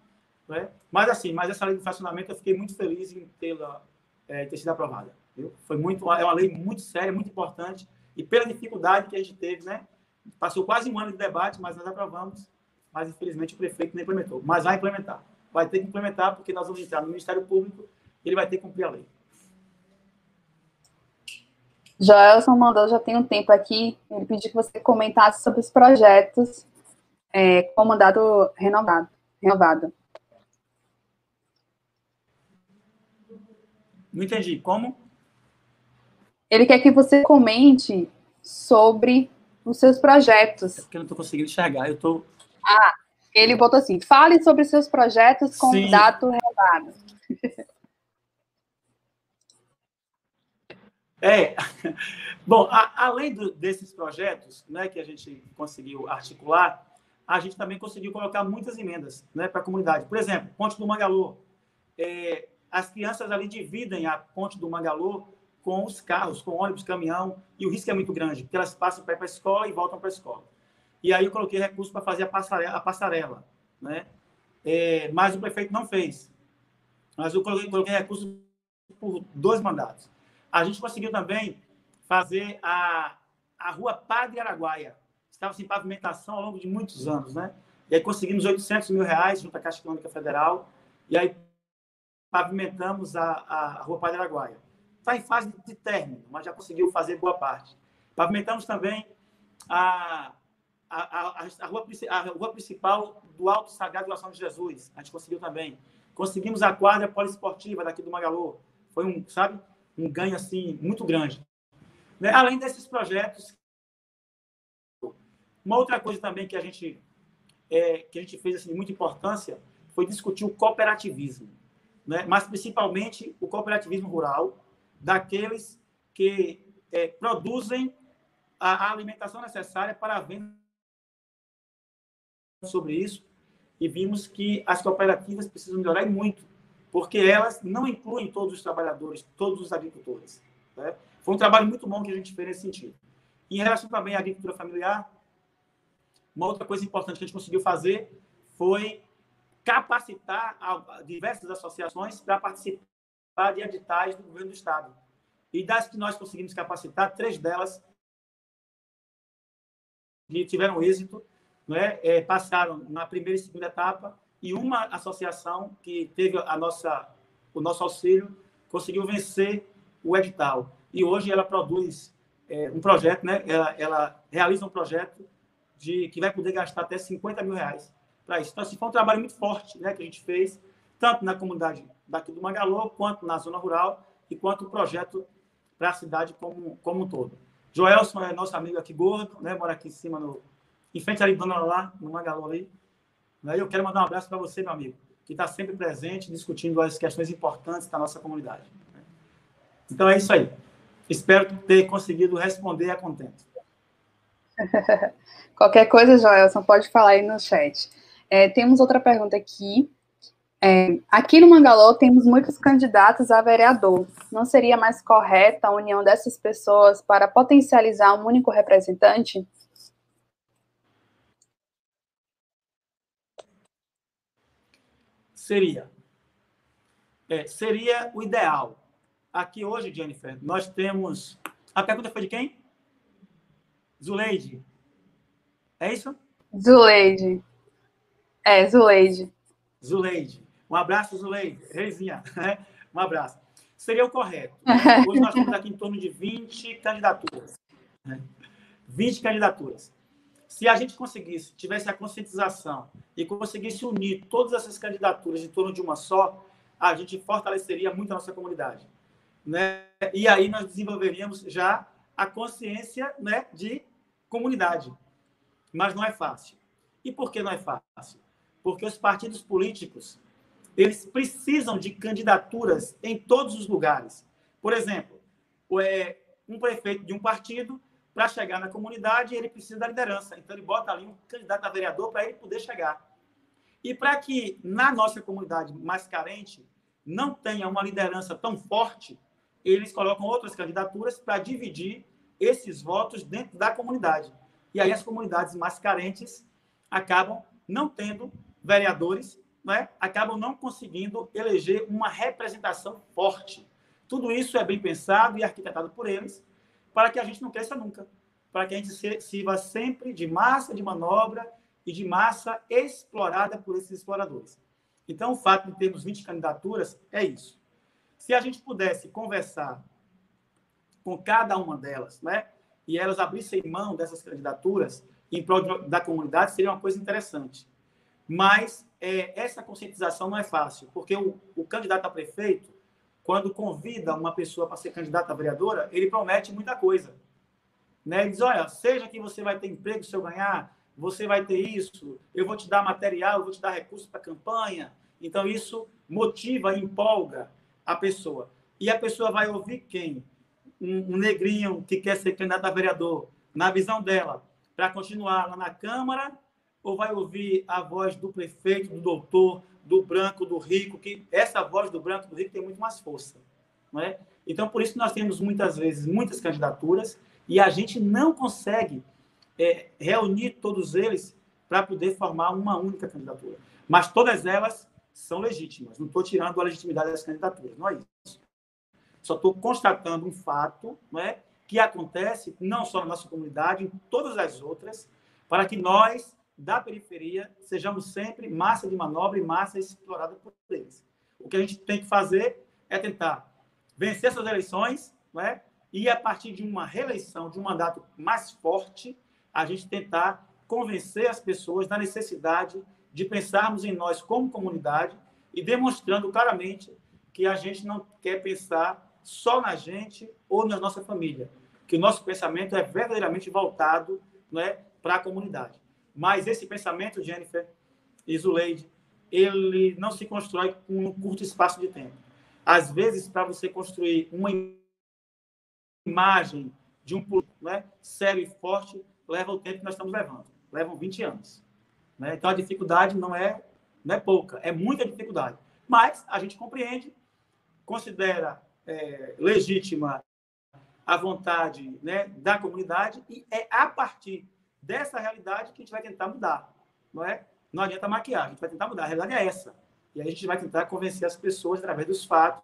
né? mas assim, mas essa lei de estacionamento eu fiquei muito feliz em tê-la é, ter sido aprovada. Viu? Foi muito, é uma lei muito séria, muito importante e pela dificuldade que a gente teve, né? Passou quase um ano de debate, mas nós aprovamos, mas infelizmente o prefeito não implementou. Mas vai implementar, vai ter que implementar porque nós vamos entrar no Ministério Público, ele vai ter que cumprir a lei. Joelson mandou já tem um tempo aqui, ele pediu que você comentasse sobre os projetos é, com mandato renovado. renovado. Não entendi. Como? Ele quer que você comente sobre os seus projetos. É porque eu não estou conseguindo enxergar. Eu tô... Ah, ele botou assim: fale sobre os seus projetos com Sim. mandato renovado. É, bom, a, além do, desses projetos, né, que a gente conseguiu articular, a gente também conseguiu colocar muitas emendas, né, para a comunidade. Por exemplo, Ponte do Mangalô, é, as crianças ali dividem a Ponte do Mangalô com os carros, com ônibus, caminhão, e o risco é muito grande, porque elas passam para a escola e voltam para a escola. E aí eu coloquei recursos para fazer a passarela, a passarela né? É, mas o prefeito não fez. Mas eu coloquei, coloquei recursos por dois mandatos. A gente conseguiu também fazer a, a rua Padre Araguaia. Estava sem pavimentação ao longo de muitos anos, né? E aí conseguimos 800 mil reais junto à Caixa Econômica Federal. E aí pavimentamos a, a rua Padre Araguaia. Está em fase de término, mas já conseguiu fazer boa parte. Pavimentamos também a, a, a, a, rua, a rua principal do Alto Sagrado Coração de Jesus. A gente conseguiu também. Conseguimos a quadra poliesportiva daqui do Magalô. Foi um, sabe? um ganho assim muito grande. Né? Além desses projetos, uma outra coisa também que a gente é, que a gente fez assim de muita importância foi discutir o cooperativismo, né? Mas principalmente o cooperativismo rural daqueles que é, produzem a, a alimentação necessária para a venda sobre isso e vimos que as cooperativas precisam melhorar muito, porque elas não incluem todos os trabalhadores, todos os agricultores. Né? Foi um trabalho muito bom que a gente fez nesse sentido. Em relação também à agricultura familiar, uma outra coisa importante que a gente conseguiu fazer foi capacitar diversas associações para participar de editais do governo do Estado. E das que nós conseguimos capacitar, três delas que tiveram êxito, né, é, passaram na primeira e segunda etapa, e uma associação que teve a nossa, o nosso auxílio conseguiu vencer o edital. E hoje ela produz é, um projeto, né, ela, ela realiza um projeto de que vai poder gastar até 50 mil reais para isso. Então, assim, foi um trabalho muito forte né, que a gente fez, tanto na comunidade daqui do Mangalô, quanto na zona rural, e quanto o projeto para a cidade como, como um todo. Joelson é nosso amigo aqui gordo, né, mora aqui em cima, no, em frente ali, dona lá, no Mangalô ali. Né, eu quero mandar um abraço para você, meu amigo, que está sempre presente, discutindo as questões importantes da nossa comunidade. Então, é isso aí. Espero ter conseguido responder a contento. Qualquer coisa, Joelson, pode falar aí no chat. É, temos outra pergunta aqui. É, aqui no Mangalô temos muitos candidatos a vereador. Não seria mais correta a união dessas pessoas para potencializar um único representante? Seria. É, seria o ideal. Aqui hoje, Jennifer, nós temos. A pergunta foi de quem? Zuleide. É isso? Zuleide. É, Zuleide. Zuleide. Um abraço, Zuleide. Reizinha. Né? Um abraço. Seria o correto. Hoje nós temos aqui em torno de 20 candidaturas. 20 né? candidaturas. Se a gente conseguisse, tivesse a conscientização e conseguisse unir todas essas candidaturas em torno de uma só, a gente fortaleceria muito a nossa comunidade. Né? E aí nós desenvolveríamos já a consciência né, de comunidade. Mas não é fácil. E por que não é fácil? Porque os partidos políticos, eles precisam de candidaturas em todos os lugares. Por exemplo, é, um prefeito de um partido, para chegar na comunidade, ele precisa da liderança. Então, ele bota ali um candidato a vereador para ele poder chegar. E para que na nossa comunidade mais carente não tenha uma liderança tão forte, eles colocam outras candidaturas para dividir esses votos dentro da comunidade. E aí as comunidades mais carentes acabam não tendo vereadores, né? acabam não conseguindo eleger uma representação forte. Tudo isso é bem pensado e arquitetado por eles para que a gente não cresça nunca, para que a gente sirva sempre de massa de manobra e de massa explorada por esses exploradores. Então, o fato de termos 20 candidaturas é isso. Se a gente pudesse conversar com cada uma delas, né? E elas abrissem mão dessas candidaturas em prol da comunidade, seria uma coisa interessante. Mas é, essa conscientização não é fácil, porque o, o candidato a prefeito, quando convida uma pessoa para ser candidata a vereadora, ele promete muita coisa. Né? Ele diz, olha, seja que você vai ter emprego se eu ganhar, você vai ter isso, eu vou te dar material, eu vou te dar recursos para campanha. Então, isso motiva, empolga a pessoa. E a pessoa vai ouvir quem? um, um negrinho que quer ser candidato a vereador, na visão dela, para continuar lá na Câmara, ou vai ouvir a voz do prefeito, do doutor, do branco, do rico, que essa voz do branco, do rico tem muito mais força, não é? Então, por isso nós temos muitas vezes muitas candidaturas e a gente não consegue é, reunir todos eles para poder formar uma única candidatura. Mas todas elas são legítimas. Não estou tirando a legitimidade das candidaturas, não é isso. Só estou constatando um fato não é, que acontece não só na nossa comunidade, em todas as outras, para que nós, da periferia, sejamos sempre massa de manobra e massa explorada por eles. O que a gente tem que fazer é tentar vencer essas eleições não é, e, a partir de uma reeleição, de um mandato mais forte, a gente tentar convencer as pessoas da necessidade de pensarmos em nós como comunidade e demonstrando claramente que a gente não quer pensar só na gente ou na nossa família. Que o nosso pensamento é verdadeiramente voltado né, para a comunidade. Mas esse pensamento, Jennifer e Zuleide, ele não se constrói com um curto espaço de tempo. Às vezes, para você construir uma imagem de um político né, sério e forte, leva o tempo que nós estamos levando. Levam 20 anos. Né? Então, a dificuldade não é, não é pouca, é muita dificuldade. Mas a gente compreende, considera é, legítima a vontade né, da comunidade e é a partir dessa realidade que a gente vai tentar mudar. Não é? Não adianta maquiar, a gente vai tentar mudar. A realidade é essa. E a gente vai tentar convencer as pessoas, através dos fatos,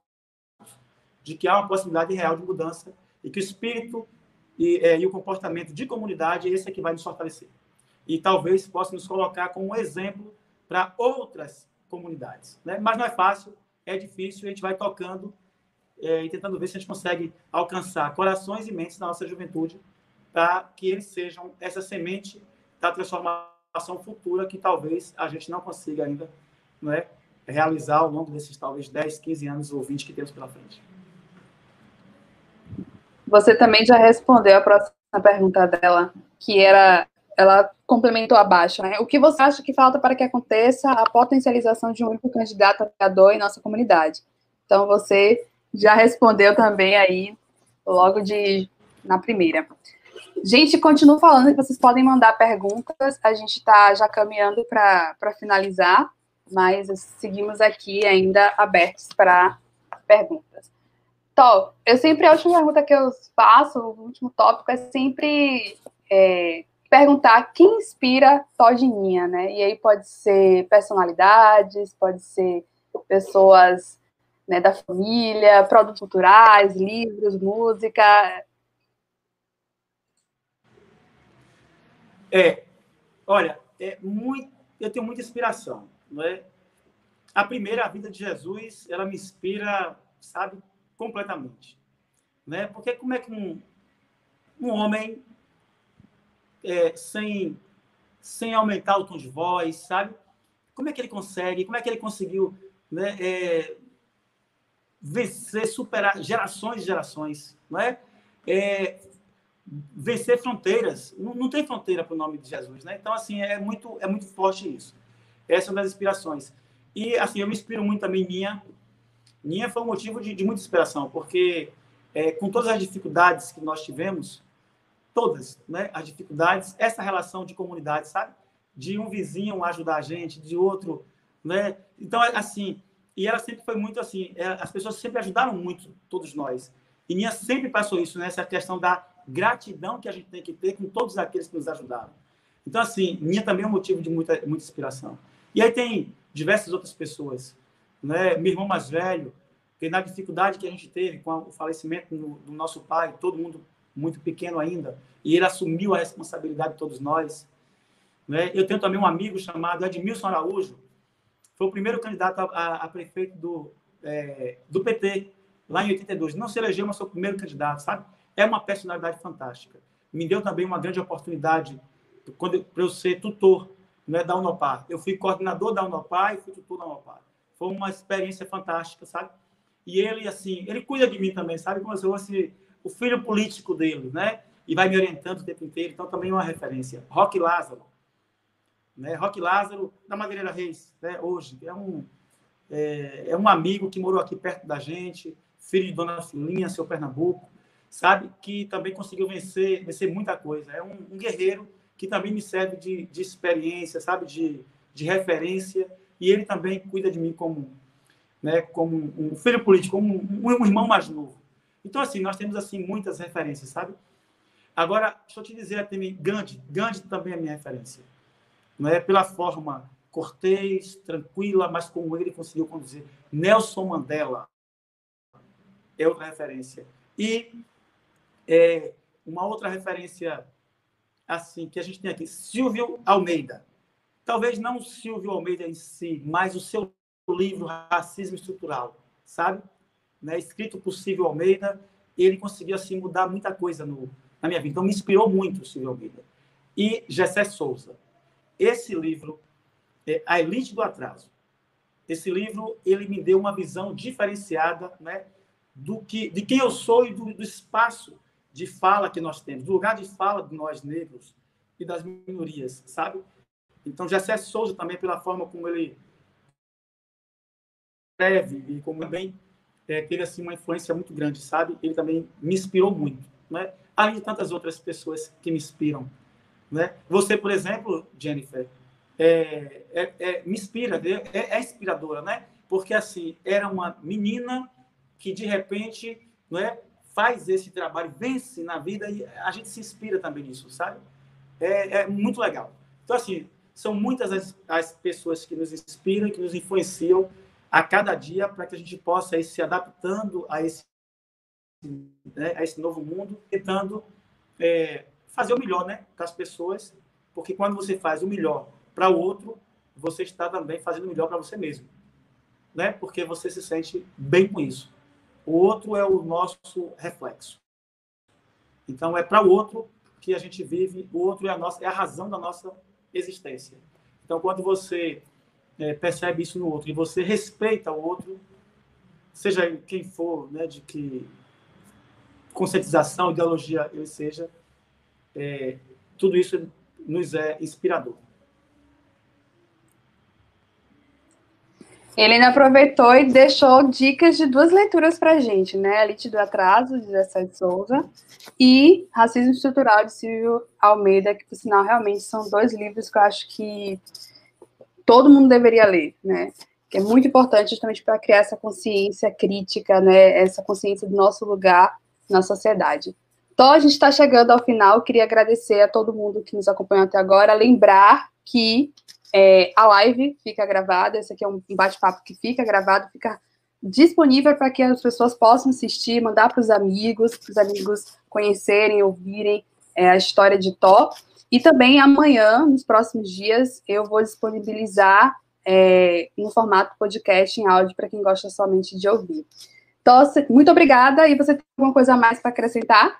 de que há uma possibilidade real de mudança e que o espírito e, é, e o comportamento de comunidade é esse que vai nos fortalecer. E talvez possa nos colocar como um exemplo para outras comunidades. Né? Mas não é fácil, é difícil, a gente vai tocando é, e tentando ver se a gente consegue alcançar corações e mentes da nossa juventude para que eles sejam essa semente da transformação futura que talvez a gente não consiga ainda não é, realizar ao longo desses talvez 10, 15 anos ou 20 que temos pela frente. Você também já respondeu a próxima pergunta dela, que era, ela complementou abaixo, né? O que você acha que falta para que aconteça a potencialização de um único candidato a vereador em nossa comunidade? Então, você já respondeu também aí, logo de na primeira. Gente, continuo falando que vocês podem mandar perguntas, a gente está já caminhando para finalizar mas seguimos aqui ainda abertos para perguntas. Tó, eu sempre, a última pergunta que eu faço, o último tópico é sempre é, perguntar quem inspira Todininha, né? E aí pode ser personalidades, pode ser pessoas né, da família, produtos culturais, livros, música. É, olha, é muito, eu tenho muita inspiração. Não é? A primeira, a vida de Jesus, ela me inspira, sabe, completamente. Né? Porque como é que um, um homem, é, sem, sem aumentar o tom de voz, sabe? Como é que ele consegue, como é que ele conseguiu né, é, vencer, superar gerações e gerações, não é? é vencer fronteiras. Não, não tem fronteira para o nome de Jesus, né? Então, assim, é muito, é muito forte isso. Essa é uma das inspirações. E, assim, eu me inspiro muito também Ninha. Ninha foi um motivo de, de muita inspiração, porque é, com todas as dificuldades que nós tivemos, todas, né, as dificuldades, essa relação de comunidade, sabe? De um vizinho ajudar a gente, de outro, né? Então, assim, e ela sempre foi muito assim, é, as pessoas sempre ajudaram muito, todos nós. E Ninha sempre passou isso, né? Essa questão da gratidão que a gente tem que ter com todos aqueles que nos ajudaram. Então, assim, Ninha também é um motivo de muita, muita inspiração. E aí tem diversas outras pessoas. Né? Meu irmão mais velho, que na dificuldade que a gente teve com o falecimento do nosso pai, todo mundo muito pequeno ainda, e ele assumiu a responsabilidade de todos nós. Né? Eu tenho também um amigo chamado Edmilson Araújo, foi o primeiro candidato a, a, a prefeito do, é, do PT, lá em 82. Não se elegeu, mas foi o primeiro candidato, sabe? É uma personalidade fantástica. Me deu também uma grande oportunidade para eu ser tutor né, da Unopar. Eu fui coordenador da Unopar e fui tutor da Unopar. Foi uma experiência fantástica, sabe? E ele, assim, ele cuida de mim também, sabe? Como se eu fosse o filho político dele, né? E vai me orientando o tempo inteiro. Então, também é uma referência. Roque Lázaro. Né? Roque Lázaro, da Madeireira Reis, né? hoje. É um, é, é um amigo que morou aqui perto da gente, filho de Dona Filinha, seu Pernambuco, sabe? Que também conseguiu vencer, vencer muita coisa. É um, um guerreiro que também me serve de, de experiência, sabe, de, de referência, e ele também cuida de mim como, né, como um filho político, como um, um irmão mais novo. Então, assim, nós temos, assim, muitas referências, sabe? Agora, deixa eu te dizer Gandhi, Gandhi também é minha referência. Não é pela forma cortês, tranquila, mas como ele conseguiu conduzir. Nelson Mandela é outra referência. E é, uma outra referência assim que a gente tem aqui, Silvio Almeida. Talvez não o Silvio Almeida em si, mas o seu livro Racismo Estrutural, sabe? Né? Escrito por Silvio Almeida, ele conseguiu assim mudar muita coisa no, na minha vida. Então me inspirou muito o Silvio Almeida. E Gessé Souza. Esse livro é A Elite do Atraso. Esse livro ele me deu uma visão diferenciada, né, do que de quem eu sou e do, do espaço de fala que nós temos, do lugar de fala de nós negros e das minorias, sabe? Então, Jessé Souza também, pela forma como ele escreve e como bem é, teve assim, uma influência muito grande, sabe? Ele também me inspirou muito, né? Além de tantas outras pessoas que me inspiram, né? Você, por exemplo, Jennifer, é, é, é, me inspira, é, é, inspiradora, né? Porque, assim, era uma menina que, de repente, não é, faz esse trabalho, vence na vida e a gente se inspira também nisso, sabe? É, é muito legal. Então, assim, são muitas as, as pessoas que nos inspiram, que nos influenciam a cada dia para que a gente possa ir se adaptando a esse, né, a esse novo mundo, tentando é, fazer o melhor né, para as pessoas, porque quando você faz o melhor para o outro, você está também fazendo o melhor para você mesmo, né? Porque você se sente bem com isso. O outro é o nosso reflexo. Então é para o outro que a gente vive, o outro é a nossa é a razão da nossa existência. Então quando você é, percebe isso no outro e você respeita o outro, seja quem for, né, de que conscientização, ideologia ele seja, é, tudo isso nos é inspirador. Ele ainda aproveitou e deixou dicas de duas leituras para a gente, né? Elite do Atraso, de José de Souza, e Racismo Estrutural, de Silvio Almeida, que, por sinal, realmente são dois livros que eu acho que todo mundo deveria ler, né? Que é muito importante justamente para criar essa consciência crítica, né? Essa consciência do nosso lugar na sociedade. Então, a gente está chegando ao final. Queria agradecer a todo mundo que nos acompanhou até agora. Lembrar que é, a live fica gravada, esse aqui é um bate-papo que fica gravado, fica disponível para que as pessoas possam assistir, mandar para os amigos, para os amigos conhecerem, ouvirem é, a história de Tó. E também amanhã, nos próximos dias, eu vou disponibilizar é, no formato podcast em áudio para quem gosta somente de ouvir. Então, muito obrigada. E você tem alguma coisa a mais para acrescentar?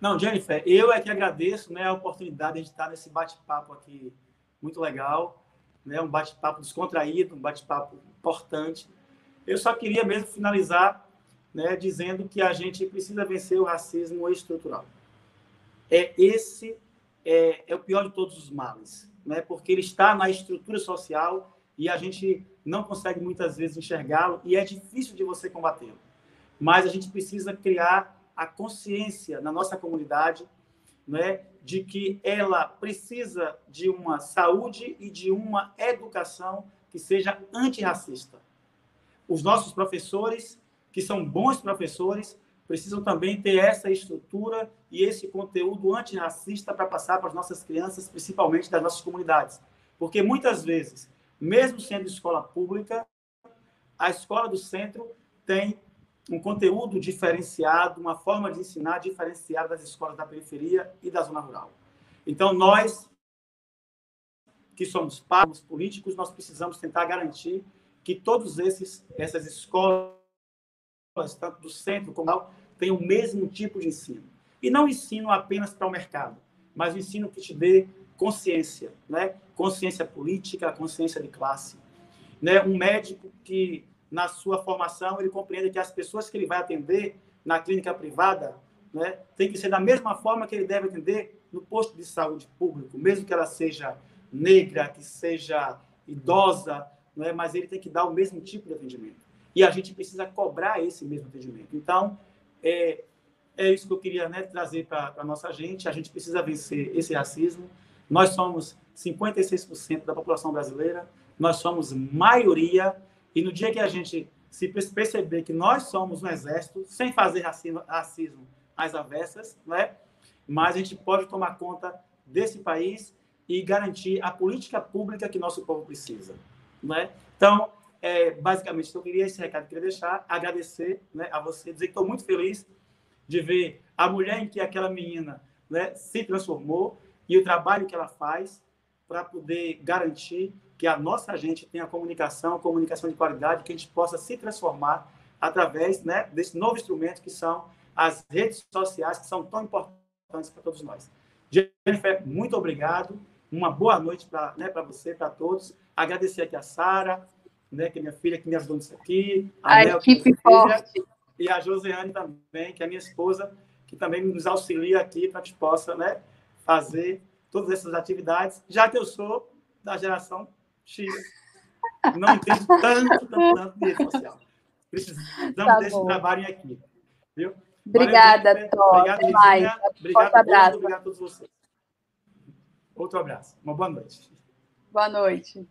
Não, Jennifer, eu é que agradeço né, a oportunidade de estar nesse bate-papo aqui muito legal, né? um bate-papo descontraído, um bate-papo importante. Eu só queria mesmo finalizar né, dizendo que a gente precisa vencer o racismo estrutural. É esse é, é o pior de todos os males, né? porque ele está na estrutura social e a gente não consegue muitas vezes enxergá-lo e é difícil de você combatê-lo. Mas a gente precisa criar a consciência na nossa comunidade né, de que ela precisa de uma saúde e de uma educação que seja antirracista. Os nossos professores, que são bons professores, precisam também ter essa estrutura e esse conteúdo antirracista para passar para as nossas crianças, principalmente das nossas comunidades. Porque muitas vezes, mesmo sendo escola pública, a escola do centro tem um conteúdo diferenciado, uma forma de ensinar diferenciada das escolas da periferia e da zona rural. Então, nós, que somos pagos políticos, nós precisamos tentar garantir que todos esses essas escolas, tanto do centro como do tenham o mesmo tipo de ensino. E não ensino apenas para o mercado, mas ensino que te dê consciência, né? consciência política, consciência de classe. Né? Um médico que na sua formação, ele compreende que as pessoas que ele vai atender na clínica privada né, tem que ser da mesma forma que ele deve atender no posto de saúde público, mesmo que ela seja negra, que seja idosa, né, mas ele tem que dar o mesmo tipo de atendimento. E a gente precisa cobrar esse mesmo atendimento. Então, é, é isso que eu queria né, trazer para a nossa gente. A gente precisa vencer esse racismo. Nós somos 56% da população brasileira, nós somos maioria e no dia que a gente se perceber que nós somos um exército, sem fazer racismo, racismo às avessas, né? mas a gente pode tomar conta desse país e garantir a política pública que nosso povo precisa. Né? Então, é, basicamente, eu queria esse recado que eu queria deixar, agradecer né, a você, dizer que estou muito feliz de ver a mulher em que aquela menina né, se transformou e o trabalho que ela faz para poder garantir que a nossa gente tenha comunicação, comunicação de qualidade, que a gente possa se transformar através né, desse novo instrumento que são as redes sociais, que são tão importantes para todos nós. Jennifer, muito obrigado. Uma boa noite para né, você, para todos. Agradecer aqui a Sara, né, que é minha filha, que me ajudou nisso aqui. A, a Mel, equipe é forte. E a Josiane também, que é minha esposa, que também nos auxilia aqui para que a gente possa né, fazer todas essas atividades, já que eu sou da geração X. Não entendo tanto, tanto, tanto de rede social. Precisamos tá desse bom. trabalho aqui. Viu? Obrigada, Tó. Obrigado, Obrigado, Obrigado, obrigado a todos vocês. Outro abraço. Uma boa noite. Boa noite.